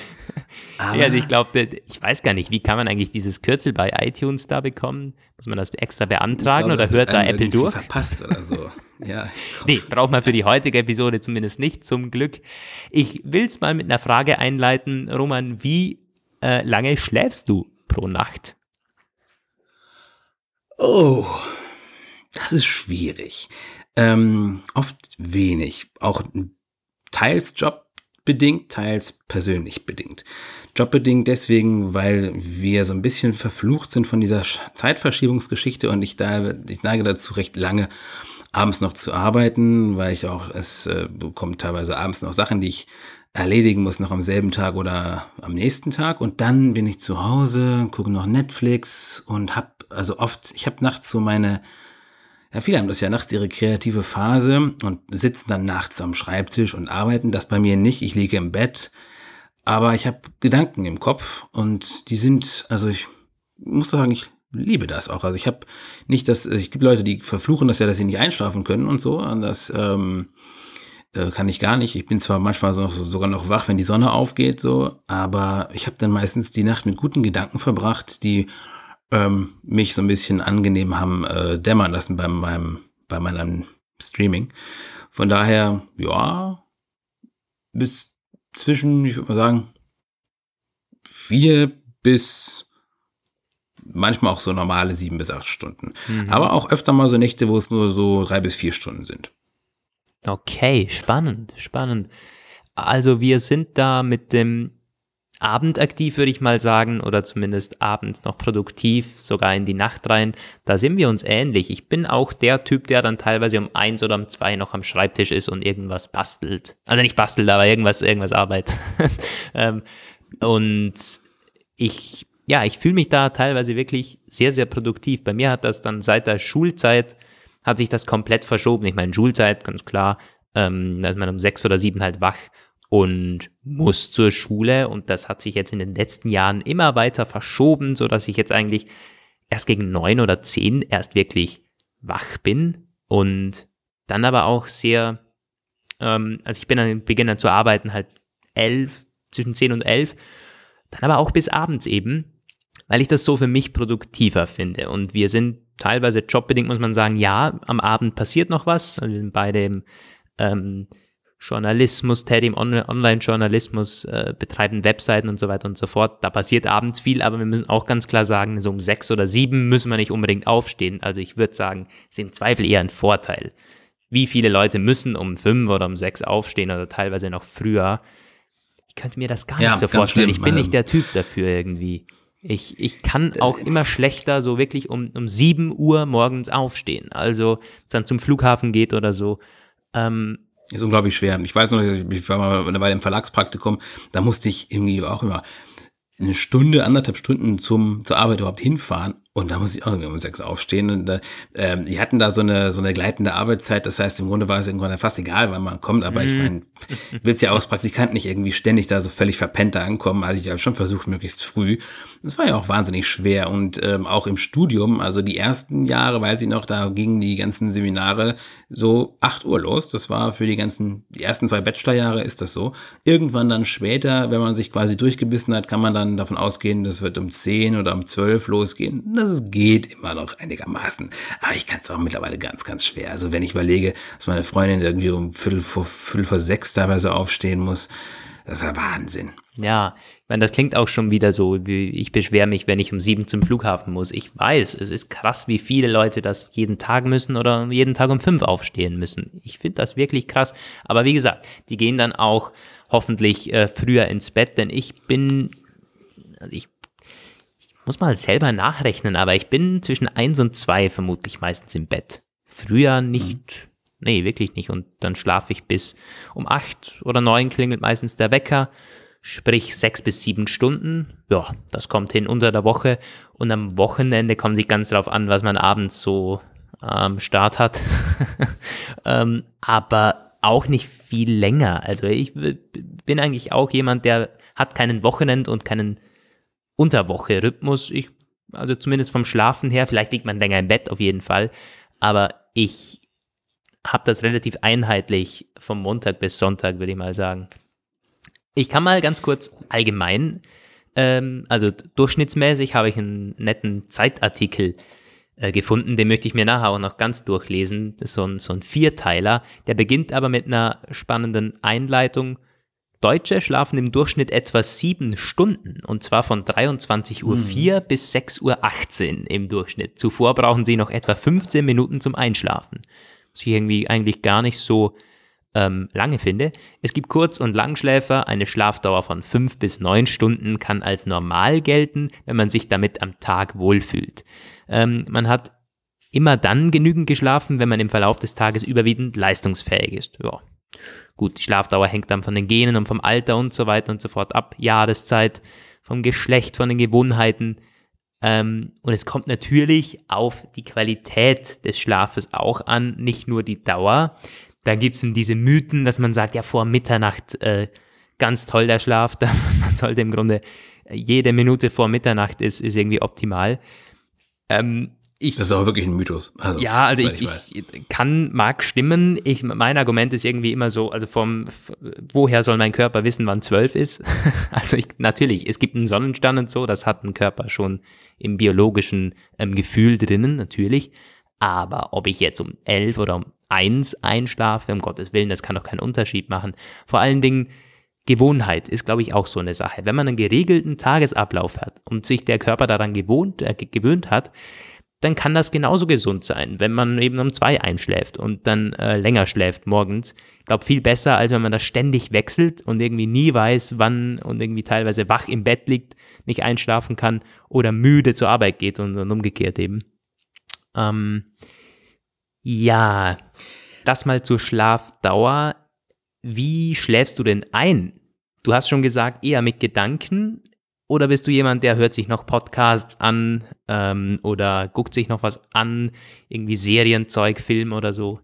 Aber ja, also ich glaube, ich weiß gar nicht, wie kann man eigentlich dieses Kürzel bei iTunes da bekommen? Muss man das extra beantragen glaube, oder hört da Apple durch?
verpasst oder so. [laughs] ja.
Nee, braucht man für die heutige Episode zumindest nicht, zum Glück. Ich will es mal mit einer Frage einleiten. Roman, wie äh, lange schläfst du pro Nacht?
Oh, das ist schwierig. Ähm, oft wenig. Auch teils jobbedingt, teils persönlich bedingt. Jobbedingt deswegen, weil wir so ein bisschen verflucht sind von dieser Zeitverschiebungsgeschichte und ich da, ich neige dazu recht lange abends noch zu arbeiten, weil ich auch, es äh, bekomme teilweise abends noch Sachen, die ich erledigen muss, noch am selben Tag oder am nächsten Tag. Und dann bin ich zu Hause, gucke noch Netflix und hab, also oft, ich habe nachts so meine, ja, viele haben das ja nachts ihre kreative Phase und sitzen dann nachts am Schreibtisch und arbeiten. Das bei mir nicht. Ich liege im Bett, aber ich habe Gedanken im Kopf und die sind, also ich muss sagen, ich liebe das auch. Also ich habe nicht das, ich gibt Leute, die verfluchen das ja, dass sie nicht einschlafen können und so. Und das ähm, äh, kann ich gar nicht. Ich bin zwar manchmal so, sogar noch wach, wenn die Sonne aufgeht, so, aber ich habe dann meistens die Nacht mit guten Gedanken verbracht, die ähm, mich so ein bisschen angenehm haben äh, dämmern lassen beim meinem, bei meinem Streaming. Von daher, ja, bis zwischen, ich würde mal sagen, vier bis manchmal auch so normale sieben bis acht Stunden. Mhm. Aber auch öfter mal so Nächte, wo es nur so drei bis vier Stunden sind.
Okay, spannend, spannend. Also wir sind da mit dem Abend aktiv, würde ich mal sagen, oder zumindest abends noch produktiv, sogar in die Nacht rein. Da sind wir uns ähnlich. Ich bin auch der Typ, der dann teilweise um eins oder um zwei noch am Schreibtisch ist und irgendwas bastelt. Also nicht bastelt, aber irgendwas, irgendwas arbeitet. [laughs] Ähm, und ich ja, ich fühle mich da teilweise wirklich sehr, sehr produktiv. Bei mir hat das dann seit der Schulzeit, hat sich das komplett verschoben. Ich meine, Schulzeit, ganz klar, ähm, da ist man um sechs oder sieben halt wach und muss zur Schule und das hat sich jetzt in den letzten Jahren immer weiter verschoben, so dass ich jetzt eigentlich erst gegen neun oder zehn erst wirklich wach bin und dann aber auch sehr, ähm, also ich bin dann, beginne dann zu arbeiten halt elf, zwischen zehn und elf, dann aber auch bis abends eben weil ich das so für mich produktiver finde. Und wir sind teilweise jobbedingt, muss man sagen, ja, am Abend passiert noch was. Also wir sind bei dem ähm, Journalismus tätig, im Online-Journalismus, äh, betreiben Webseiten und so weiter und so fort. Da passiert abends viel, aber wir müssen auch ganz klar sagen, so um sechs oder sieben müssen wir nicht unbedingt aufstehen. Also ich würde sagen, ist im Zweifel eher ein Vorteil. Wie viele Leute müssen um fünf oder um sechs aufstehen oder teilweise noch früher? Ich könnte mir das gar ja, nicht so vorstellen. Schlimm. Ich bin nicht der Typ dafür irgendwie. Ich, ich kann auch immer schlechter so wirklich um, um 7 Uhr morgens aufstehen. Also, wenn es dann zum Flughafen geht oder so. Ähm,
ist unglaublich schwer. Ich weiß noch, ich war mal bei dem Verlagspraktikum, da musste ich irgendwie auch immer eine Stunde, anderthalb Stunden zum, zur Arbeit überhaupt hinfahren und da muss ich auch irgendwie um sechs aufstehen. Und äh, ähm, die hatten da so eine, so eine gleitende Arbeitszeit. Das heißt, im Grunde war es irgendwann fast egal, wann man kommt. Aber mm. ich mhm. meine, willst ja auch als Praktikant nicht irgendwie ständig da so völlig verpennt da ankommen. Also ich habe schon versucht, möglichst früh. Das war ja auch wahnsinnig schwer. Und ähm, auch im Studium, also die ersten Jahre, weiß ich noch, da gingen die ganzen Seminare so acht Uhr los. Das war für die ganzen, die ersten zwei Bachelorjahre ist das so. Irgendwann dann später, wenn man sich quasi durchgebissen hat, kann man dann davon ausgehen, das wird um zehn oder um zwölf losgehen. Das das geht immer noch einigermaßen. Aber ich kann es auch mittlerweile ganz, ganz schwer. Also wenn ich überlege, dass meine Freundin irgendwie um Viertel vor, Viertel vor sechs teilweise aufstehen muss, das ist ja Wahnsinn.
Ja, ich meine, das klingt auch schon wieder so, wie ich beschwere mich, wenn ich um sieben zum Flughafen muss. Ich weiß, es ist krass, wie viele Leute das jeden Tag müssen oder jeden Tag um fünf aufstehen müssen. Ich finde das wirklich krass. Aber wie gesagt, die gehen dann auch hoffentlich äh, früher ins Bett, denn ich bin, also ich muss mal selber nachrechnen, aber ich bin zwischen eins und zwei vermutlich meistens im Bett. Früher nicht, mhm. nee, wirklich nicht. Und dann schlafe ich bis um acht oder neun klingelt meistens der Wecker, sprich sechs bis sieben Stunden. Ja, das kommt hin unter der Woche. Und am Wochenende kommt sich ganz darauf an, was man abends so am ähm, Start hat. [laughs] ähm, aber auch nicht viel länger. Also ich bin eigentlich auch jemand, der hat keinen Wochenend und keinen Unterwoche-Rhythmus. Ich, also zumindest vom Schlafen her, vielleicht liegt man länger im Bett auf jeden Fall, aber ich habe das relativ einheitlich vom Montag bis Sonntag, würde ich mal sagen. Ich kann mal ganz kurz allgemein, ähm, also durchschnittsmäßig habe ich einen netten Zeitartikel äh, gefunden, den möchte ich mir nachher auch noch ganz durchlesen. Das ist so ein, so ein Vierteiler, der beginnt aber mit einer spannenden Einleitung Deutsche schlafen im Durchschnitt etwa sieben Stunden und zwar von 23.04 Uhr hm. bis 6.18 Uhr im Durchschnitt. Zuvor brauchen sie noch etwa 15 Minuten zum Einschlafen. Was ich irgendwie eigentlich gar nicht so ähm, lange finde. Es gibt Kurz- und Langschläfer. Eine Schlafdauer von fünf bis neun Stunden kann als normal gelten, wenn man sich damit am Tag wohlfühlt. Ähm, man hat immer dann genügend geschlafen, wenn man im Verlauf des Tages überwiegend leistungsfähig ist. Ja, Gut, die Schlafdauer hängt dann von den Genen und vom Alter und so weiter und so fort ab, Jahreszeit, vom Geschlecht, von den Gewohnheiten. Ähm, und es kommt natürlich auf die Qualität des Schlafes auch an, nicht nur die Dauer. Dann gibt es diese Mythen, dass man sagt, ja, vor Mitternacht äh, ganz toll der Schlaf. [laughs] man sollte im Grunde jede Minute vor Mitternacht ist, ist irgendwie optimal.
Ähm, ich, das ist aber wirklich ein Mythos.
Also, ja, also ich, ich, ich, kann, mag stimmen. Ich, mein Argument ist irgendwie immer so, also vom, woher soll mein Körper wissen, wann zwölf ist? [laughs] also ich, natürlich, es gibt einen Sonnenstand und so, das hat ein Körper schon im biologischen ähm, Gefühl drinnen, natürlich. Aber ob ich jetzt um elf oder um eins einschlafe, um Gottes Willen, das kann doch keinen Unterschied machen. Vor allen Dingen, Gewohnheit ist, glaube ich, auch so eine Sache. Wenn man einen geregelten Tagesablauf hat und sich der Körper daran gewohnt, äh, gewöhnt hat, dann kann das genauso gesund sein, wenn man eben um zwei einschläft und dann äh, länger schläft morgens. Ich glaube, viel besser, als wenn man das ständig wechselt und irgendwie nie weiß, wann und irgendwie teilweise wach im Bett liegt, nicht einschlafen kann oder müde zur Arbeit geht und, und umgekehrt eben. Ähm, ja, das mal zur Schlafdauer. Wie schläfst du denn ein? Du hast schon gesagt, eher mit Gedanken. Oder bist du jemand, der hört sich noch Podcasts an ähm, oder guckt sich noch was an, irgendwie Serienzeug, Film oder so?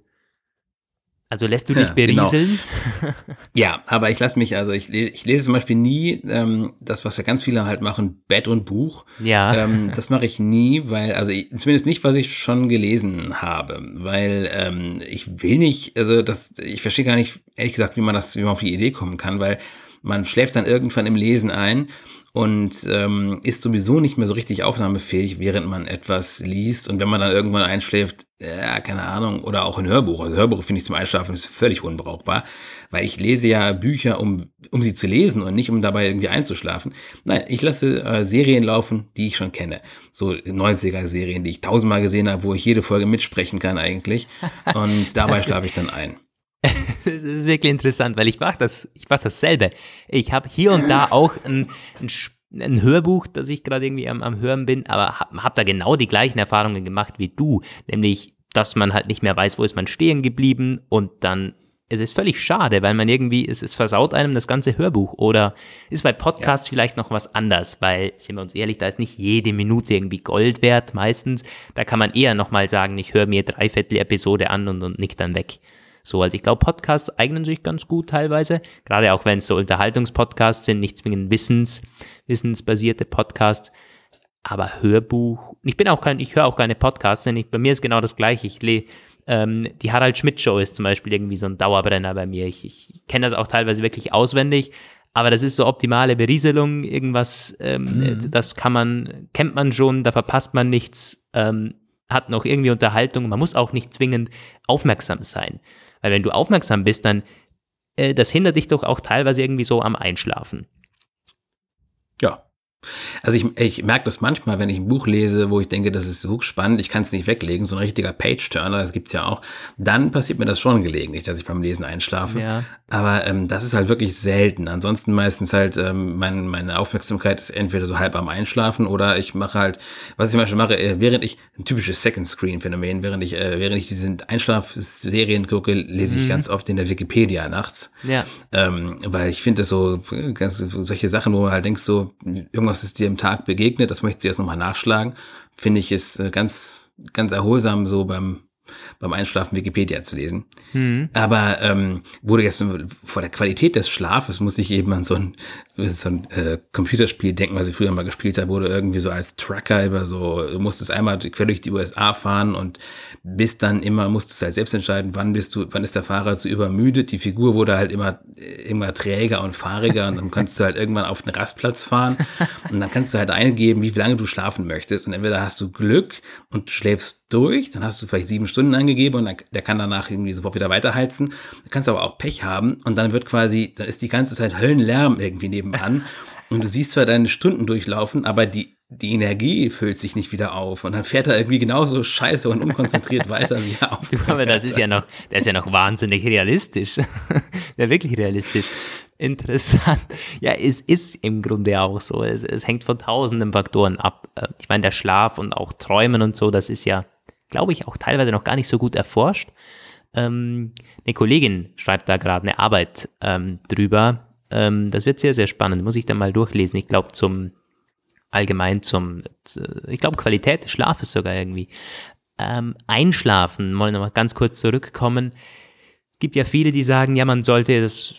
Also lässt du dich ja, genau. berieseln?
Genau. [laughs] ja, aber ich lasse mich, also ich, ich, lese zum Beispiel nie ähm, das, was ja ganz viele halt machen, Bett und Buch.
Ja.
Ähm, das mache ich nie, weil, also ich, zumindest nicht, was ich schon gelesen habe, weil ähm, ich will nicht, also das, ich verstehe gar nicht, ehrlich gesagt, wie man das, wie man auf die Idee kommen kann, weil man schläft dann irgendwann im Lesen ein und ähm, ist sowieso nicht mehr so richtig aufnahmefähig, während man etwas liest. Und wenn man dann irgendwann einschläft, ja, keine Ahnung, oder auch ein Hörbuch. Also Hörbuch finde ich zum Einschlafen ist völlig unbrauchbar, weil ich lese ja Bücher, um, um sie zu lesen und nicht um dabei irgendwie einzuschlafen. Nein, ich lasse äh, Serien laufen, die ich schon kenne. So 90er-Serien, die ich tausendmal gesehen habe, wo ich jede Folge mitsprechen kann eigentlich. Und dabei [laughs] schlafe ich dann ein. [laughs]
das ist wirklich interessant, weil ich mache das, ich mache dasselbe. Ich habe hier und da auch ein, ein, ein Hörbuch, das ich gerade irgendwie am, am Hören bin, aber habe hab da genau die gleichen Erfahrungen gemacht wie du, nämlich, dass man halt nicht mehr weiß, wo ist man stehen geblieben und dann es ist völlig schade, weil man irgendwie, es, es versaut einem das ganze Hörbuch oder ist bei Podcasts ja. vielleicht noch was anders, weil, sind wir uns ehrlich, da ist nicht jede Minute irgendwie Gold wert meistens. Da kann man eher nochmal sagen, ich höre mir dreiviertel Episode an und, und nick dann weg. So, also ich glaube, Podcasts eignen sich ganz gut teilweise, gerade auch wenn es so Unterhaltungspodcasts sind, nicht zwingend Wissens, wissensbasierte Podcasts. Aber Hörbuch, ich bin auch kein, ich höre auch keine Podcasts, denn ich, bei mir ist genau das gleiche. Ich lese ähm, die Harald Schmidt Show ist zum Beispiel irgendwie so ein Dauerbrenner bei mir. Ich, ich kenne das auch teilweise wirklich auswendig, aber das ist so optimale Berieselung, irgendwas, ähm, mhm. das kann man, kennt man schon, da verpasst man nichts, ähm, hat noch irgendwie Unterhaltung. Man muss auch nicht zwingend aufmerksam sein. Weil wenn du aufmerksam bist, dann, äh, das hindert dich doch auch teilweise irgendwie so am Einschlafen.
Ja, also ich, ich merke das manchmal, wenn ich ein Buch lese, wo ich denke, das ist so spannend, ich kann es nicht weglegen, so ein richtiger Page-Turner, das gibt's ja auch, dann passiert mir das schon gelegentlich, dass ich beim Lesen einschlafe. Ja. Aber ähm, das ist halt wirklich selten. Ansonsten meistens halt, ähm, mein, meine Aufmerksamkeit ist entweder so halb am Einschlafen oder ich mache halt, was ich manchmal mache, äh, während ich, ein typisches Second-Screen-Phänomen, während ich, äh, während ich diese Einschlafserien gucke, lese ich mhm. ganz oft in der Wikipedia nachts.
Ja.
Ähm, weil ich finde das so, ganz, solche Sachen, wo du halt denkst so, irgendwas was ist dir im Tag begegnet, das möchte ich jetzt nochmal nachschlagen, finde ich es äh, ganz, ganz erholsam so beim beim Einschlafen Wikipedia zu lesen. Mhm. Aber ähm, wurde jetzt vor der Qualität des Schlafes muss ich eben an so ein, so ein äh, Computerspiel denken, was ich früher mal gespielt habe, wurde irgendwie so als Trucker über so, du musstest einmal quer durch die USA fahren und bist dann immer, musstest halt selbst entscheiden, wann bist du, wann ist der Fahrer so übermüdet. Die Figur wurde halt immer, immer träger und fahriger und dann kannst du halt irgendwann auf den Rastplatz fahren [laughs] und dann kannst du halt eingeben, wie lange du schlafen möchtest und entweder hast du Glück und schläfst durch, dann hast du vielleicht sieben Stunden eingegeben und dann, der kann danach irgendwie sofort wieder weiterheizen. Du kannst aber auch Pech haben und dann wird quasi, dann ist die ganze Zeit Höllenlärm irgendwie nebenan und du siehst zwar deine Stunden durchlaufen, aber die, die Energie füllt sich nicht wieder auf und dann fährt er irgendwie genauso scheiße und unkonzentriert weiter wie er auf. [laughs]
Du, aber das ist ja noch, das ist ja noch wahnsinnig realistisch. [laughs] ja, wirklich realistisch. Interessant. Ja, es ist im Grunde auch so. Es, es hängt von tausenden Faktoren ab. Äh, ich meine, der Schlaf und auch Träumen und so, das ist ja glaube ich, auch teilweise noch gar nicht so gut erforscht. Ähm, eine Kollegin schreibt da gerade eine Arbeit ähm, drüber. Ähm, das wird sehr, sehr spannend. Muss ich dann mal durchlesen. Ich glaube, zum allgemein zum, ich glaube, Qualität des Schlafes sogar irgendwie. Ähm, Einschlafen, wollen wir noch mal ganz kurz zurückkommen. Es gibt ja viele, die sagen, ja, man sollte das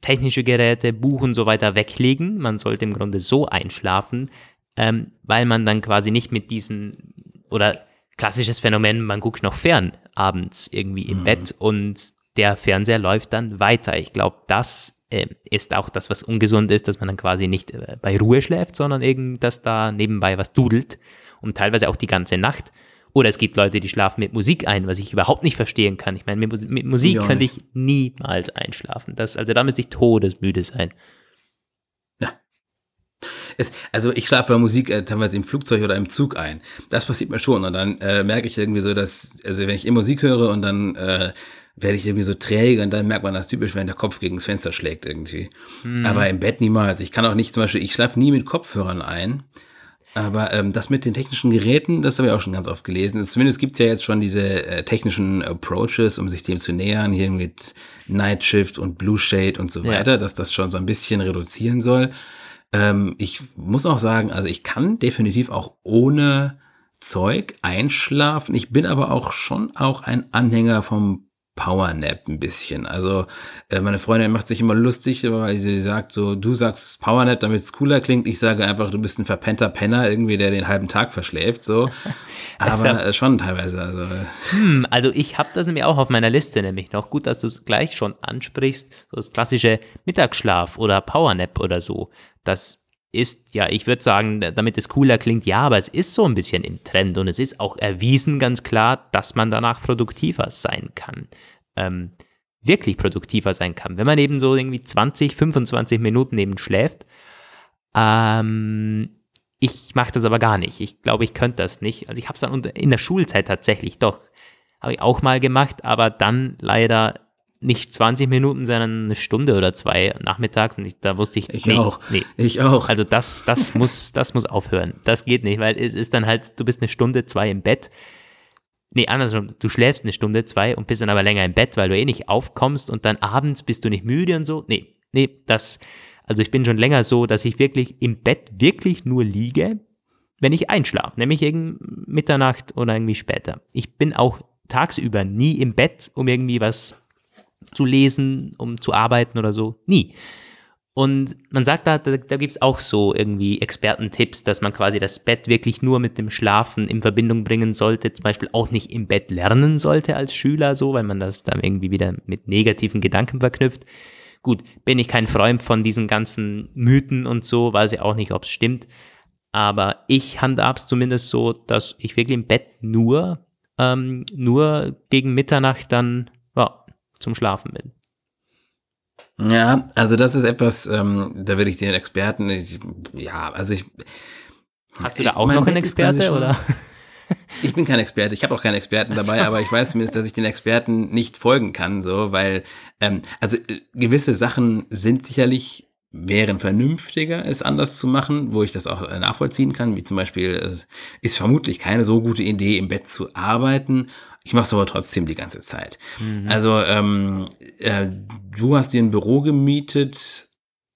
technische Geräte, Buch und so weiter weglegen. Man sollte im Grunde so einschlafen, ähm, weil man dann quasi nicht mit diesen, oder klassisches Phänomen, man guckt noch fern abends irgendwie im mhm. Bett und der Fernseher läuft dann weiter. Ich glaube, das äh, ist auch das, was ungesund ist, dass man dann quasi nicht äh, bei Ruhe schläft, sondern irgend, dass da nebenbei was dudelt und teilweise auch die ganze Nacht. Oder es gibt Leute, die schlafen mit Musik ein, was ich überhaupt nicht verstehen kann. Ich meine, mit, mit Musik ja, könnte ich niemals einschlafen. Das, also da müsste ich todesmüde sein.
Ja. Es, also ich schlafe bei Musik äh, teilweise im Flugzeug oder im Zug ein. Das passiert mir schon. Und dann äh, merke ich irgendwie so, dass, also wenn ich immer Musik höre und dann äh, werde ich irgendwie so träge und dann merkt man das typisch, wenn der Kopf gegen das Fenster schlägt irgendwie. Mhm. Aber im Bett niemals. Ich kann auch nicht zum Beispiel, ich schlafe nie mit Kopfhörern ein. Aber ähm, das mit den technischen Geräten, das habe ich auch schon ganz oft gelesen. Zumindest gibt es ja jetzt schon diese äh, technischen Approaches, um sich dem zu nähern, hier mit Night Shift und Blue Shade und so weiter, ja. dass das schon so ein bisschen reduzieren soll. Ähm, ich muss auch sagen, also ich kann definitiv auch ohne Zeug einschlafen. Ich bin aber auch schon auch ein Anhänger vom Powernap ein bisschen. Also äh, meine Freundin macht sich immer lustig, weil sie sagt so, du sagst Powernap, damit es cooler klingt. Ich sage einfach, du bist ein verpennter Penner, irgendwie, der den halben Tag verschläft, so. [laughs] Aber äh, schon teilweise. Also,
hm, also ich habe das nämlich auch auf meiner Liste nämlich noch. Gut, dass du es gleich schon ansprichst. So das klassische Mittagsschlaf oder Powernap oder so. Das ist, ja, ich würde sagen, damit es cooler klingt, ja, aber es ist so ein bisschen im Trend und es ist auch erwiesen ganz klar, dass man danach produktiver sein kann. Ähm, wirklich produktiver sein kann. Wenn man eben so irgendwie 20, 25 Minuten eben schläft, ähm, ich mache das aber gar nicht. Ich glaube, ich könnte das nicht. Also ich habe es dann in der Schulzeit tatsächlich doch, habe ich auch mal gemacht, aber dann leider nicht 20 Minuten, sondern eine Stunde oder zwei nachmittags. Und ich, da wusste ich,
ich nee, auch. Nee. Ich auch.
Also das, das [laughs] muss, das muss aufhören. Das geht nicht, weil es ist dann halt, du bist eine Stunde, zwei im Bett. Nee, andersrum, du schläfst eine Stunde, zwei und bist dann aber länger im Bett, weil du eh nicht aufkommst und dann abends bist du nicht müde und so. Nee, nee, das, also ich bin schon länger so, dass ich wirklich im Bett wirklich nur liege, wenn ich einschlafe, nämlich gegen Mitternacht oder irgendwie später. Ich bin auch tagsüber nie im Bett, um irgendwie was zu lesen, um zu arbeiten oder so. Nie. Und man sagt da, da, da gibt es auch so irgendwie Expertentipps, dass man quasi das Bett wirklich nur mit dem Schlafen in Verbindung bringen sollte, zum Beispiel auch nicht im Bett lernen sollte als Schüler so, weil man das dann irgendwie wieder mit negativen Gedanken verknüpft. Gut, bin ich kein Freund von diesen ganzen Mythen und so, weiß ich auch nicht, ob es stimmt. Aber ich handhab's zumindest so, dass ich wirklich im Bett nur, ähm, nur gegen Mitternacht dann zum Schlafen bin.
Ja, also das ist etwas, ähm, da würde ich den Experten, ich, ja, also ich.
Hast du da auch noch einen Experte oder? [laughs]
Ich bin kein Experte, ich habe auch keinen Experten dabei, so. aber ich weiß zumindest, dass ich den Experten nicht folgen kann, so, weil, ähm, also äh, gewisse Sachen sind sicherlich wären vernünftiger, es anders zu machen, wo ich das auch nachvollziehen kann, wie zum Beispiel, es ist vermutlich keine so gute Idee, im Bett zu arbeiten. Ich mache es aber trotzdem die ganze Zeit. Mhm. Also, ähm, äh, du hast dir ein Büro gemietet.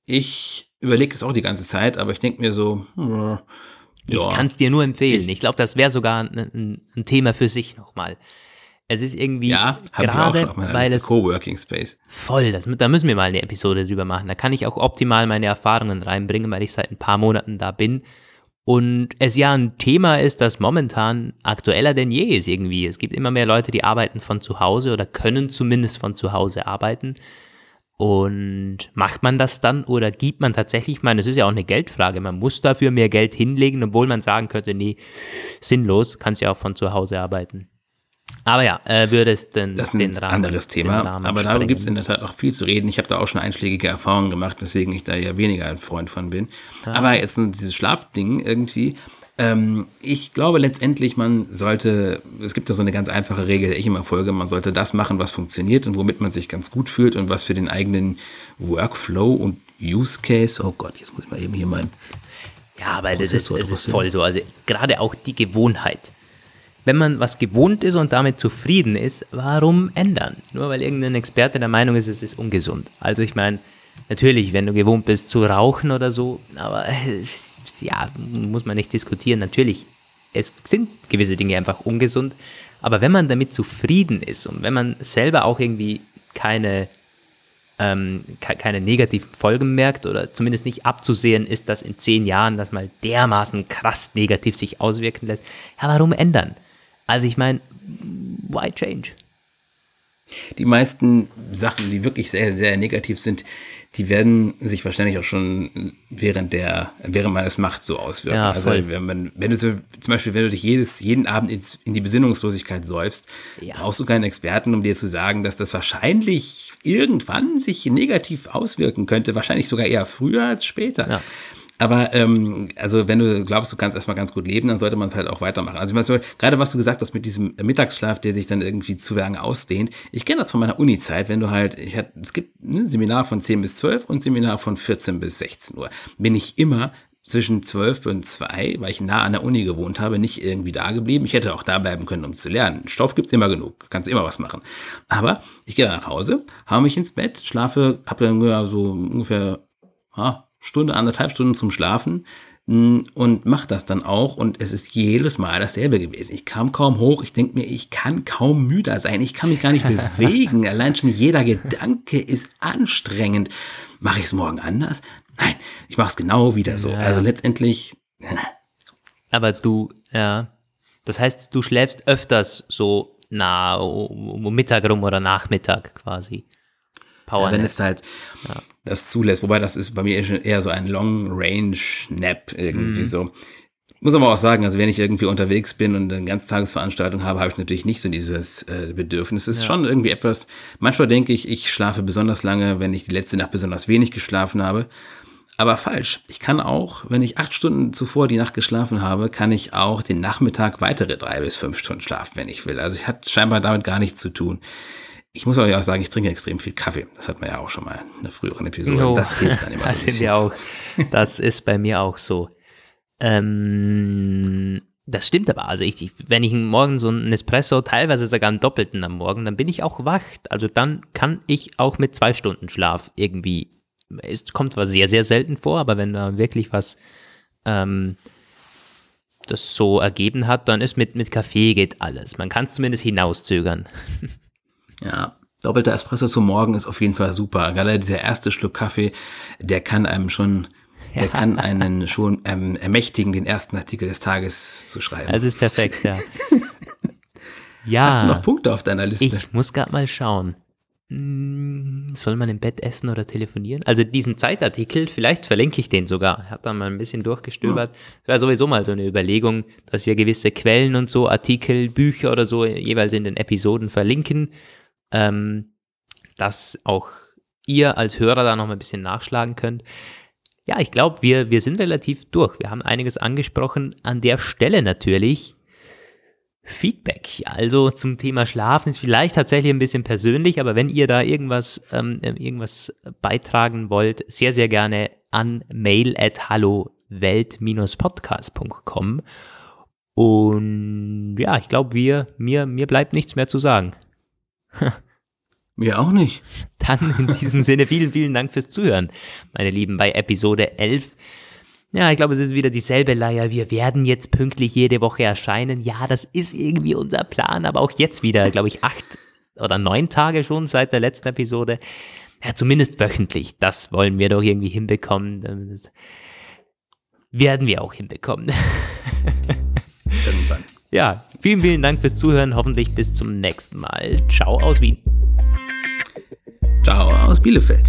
Ich überlege es auch die ganze Zeit, aber ich denke mir so, hm,
ja. Ich kann es dir nur empfehlen. Ich glaube, das wäre sogar ein, ein, Thema für sich nochmal. Es ist irgendwie
ja, gerade, weil es Coworking Space.
Voll, das, da müssen wir mal eine Episode drüber machen. Da kann ich auch optimal meine Erfahrungen reinbringen, weil ich seit ein paar Monaten da bin und es ja ein Thema ist, das momentan aktueller denn je ist irgendwie. Es gibt immer mehr Leute, die arbeiten von zu Hause oder können zumindest von zu Hause arbeiten. Und macht man das dann oder gibt man tatsächlich, ich meine, es ist ja auch eine Geldfrage, man muss dafür mehr Geld hinlegen, obwohl man sagen könnte, nee, sinnlos, kannst ja auch von zu Hause arbeiten. Aber ja, äh, würde es denn
das ist ein Rahmen, anderes Thema. Aber da gibt es in der Tat auch viel zu reden. Ich habe da auch schon einschlägige Erfahrungen gemacht, weswegen ich da ja weniger ein Freund von bin. Ja. Aber jetzt dieses Schlafding irgendwie. Ähm, ich glaube letztendlich, man sollte, es gibt da so eine ganz einfache Regel, die ich immer folge, man sollte das machen, was funktioniert und womit man sich ganz gut fühlt und was für den eigenen Workflow und Use Case, oh Gott, jetzt muss ich mal eben hier meinen.
Ja, aber das ist, das ist voll so. Also gerade auch die Gewohnheit wenn man was gewohnt ist und damit zufrieden ist, warum ändern? Nur weil irgendein Experte der Meinung ist, es ist ungesund. Also ich meine, natürlich, wenn du gewohnt bist zu rauchen oder so, aber äh, ja, muss man nicht diskutieren. Natürlich, es sind gewisse Dinge einfach ungesund, aber wenn man damit zufrieden ist und wenn man selber auch irgendwie keine ähm, keine negativen Folgen merkt oder zumindest nicht abzusehen ist, dass in zehn Jahren das mal dermaßen krass negativ sich auswirken lässt. Ja, warum ändern? Also ich meine, why change?
Die meisten Sachen, die wirklich sehr, sehr negativ sind, die werden sich wahrscheinlich auch schon während der, während man es macht, so auswirken. Ja, also wenn man, wenn du zum Beispiel, wenn du dich jedes, jeden Abend ins, in die Besinnungslosigkeit säufst, ja. brauchst du keinen Experten, um dir zu sagen, dass das wahrscheinlich irgendwann sich negativ auswirken könnte, wahrscheinlich sogar eher früher als später. Ja. Aber ähm, also wenn du glaubst, du kannst erstmal ganz gut leben, dann sollte man es halt auch weitermachen. Also ich meine, gerade was du gesagt hast mit diesem Mittagsschlaf, der sich dann irgendwie zu lange ausdehnt. Ich kenne das von meiner Uni-Zeit, wenn du halt, ich hatte, es gibt ein Seminar von 10 bis 12 und Seminar von 14 bis 16 Uhr. Bin ich immer zwischen 12 und 2, weil ich nah an der Uni gewohnt habe, nicht irgendwie da geblieben. Ich hätte auch da bleiben können, um zu lernen. Stoff gibt's immer genug, kannst immer was machen. Aber ich gehe nach Hause, hau mich ins Bett, schlafe, habe dann so ungefähr ah, Stunde, anderthalb Stunden zum Schlafen mm, und mache das dann auch und es ist jedes Mal dasselbe gewesen. Ich kam kaum hoch, ich denke mir, ich kann kaum müder sein, ich kann mich gar nicht [laughs] bewegen, allein schon jeder Gedanke ist anstrengend. Mache ich es morgen anders? Nein, ich mache es genau wieder so. Ja. Also letztendlich. [laughs]
Aber du, ja, das heißt, du schläfst öfters so nah um Mittag rum oder Nachmittag quasi.
Power wenn es halt ja. das zulässt. Wobei das ist bei mir eher so ein Long-Range-Nap irgendwie mhm. so. Muss aber auch sagen, also wenn ich irgendwie unterwegs bin und eine Ganztagesveranstaltung habe, habe ich natürlich nicht so dieses äh, Bedürfnis. Es ist ja. schon irgendwie etwas, manchmal denke ich, ich schlafe besonders lange, wenn ich die letzte Nacht besonders wenig geschlafen habe. Aber falsch. Ich kann auch, wenn ich acht Stunden zuvor die Nacht geschlafen habe, kann ich auch den Nachmittag weitere drei bis fünf Stunden schlafen, wenn ich will. Also ich hat scheinbar damit gar nichts zu tun. Ich muss aber auch sagen, ich trinke extrem viel Kaffee. Das hat man ja auch schon mal in einer früheren Episode.
Oh, das hilft dann [laughs] immer das so ein bisschen. Auch, das ist bei mir auch so. Ähm, das stimmt aber. Also ich, wenn ich morgen so einen Espresso, teilweise sogar einen doppelten am Morgen, dann bin ich auch wach. Also dann kann ich auch mit zwei Stunden Schlaf irgendwie. Es kommt zwar sehr, sehr selten vor, aber wenn da wirklich was ähm, das so ergeben hat, dann ist mit, mit Kaffee geht alles. Man kann es zumindest hinauszögern. [laughs]
Ja, doppelter Espresso zum Morgen ist auf jeden Fall super. Gerade dieser erste Schluck Kaffee, der kann einem schon, der ja. kann einen schon ähm, ermächtigen, den ersten Artikel des Tages zu schreiben.
Das ist perfekt, ja. [laughs]
ja. Hast du noch Punkte auf deiner Liste?
Ich muss gerade mal schauen. Hm, soll man im Bett essen oder telefonieren? Also diesen Zeitartikel, vielleicht verlinke ich den sogar. Ich habe da mal ein bisschen durchgestöbert. Es war sowieso mal so eine Überlegung, dass wir gewisse Quellen und so, Artikel, Bücher oder so jeweils in den Episoden verlinken ähm, dass auch ihr als Hörer da noch mal ein bisschen nachschlagen könnt. Ja, ich glaube, wir, wir sind relativ durch. Wir haben einiges angesprochen. An der Stelle natürlich Feedback. Also zum Thema Schlafen ist vielleicht tatsächlich ein bisschen persönlich, aber wenn ihr da irgendwas, ähm, irgendwas beitragen wollt, sehr, sehr gerne an mail at hallowelt-podcast.com. Und ja, ich glaube, wir, mir, mir bleibt nichts mehr zu sagen. [laughs]
Mir auch nicht.
Dann in diesem Sinne vielen, vielen Dank fürs Zuhören, meine Lieben, bei Episode 11. Ja, ich glaube, es ist wieder dieselbe Leier. Wir werden jetzt pünktlich jede Woche erscheinen. Ja, das ist irgendwie unser Plan, aber auch jetzt wieder, glaube ich, acht oder neun Tage schon seit der letzten Episode. Ja, zumindest wöchentlich. Das wollen wir doch irgendwie hinbekommen. Das werden wir auch hinbekommen. Irgendwann. Ja, vielen, vielen Dank fürs Zuhören. Hoffentlich bis zum nächsten Mal. Ciao aus Wien.
Ciao aus Bielefeld.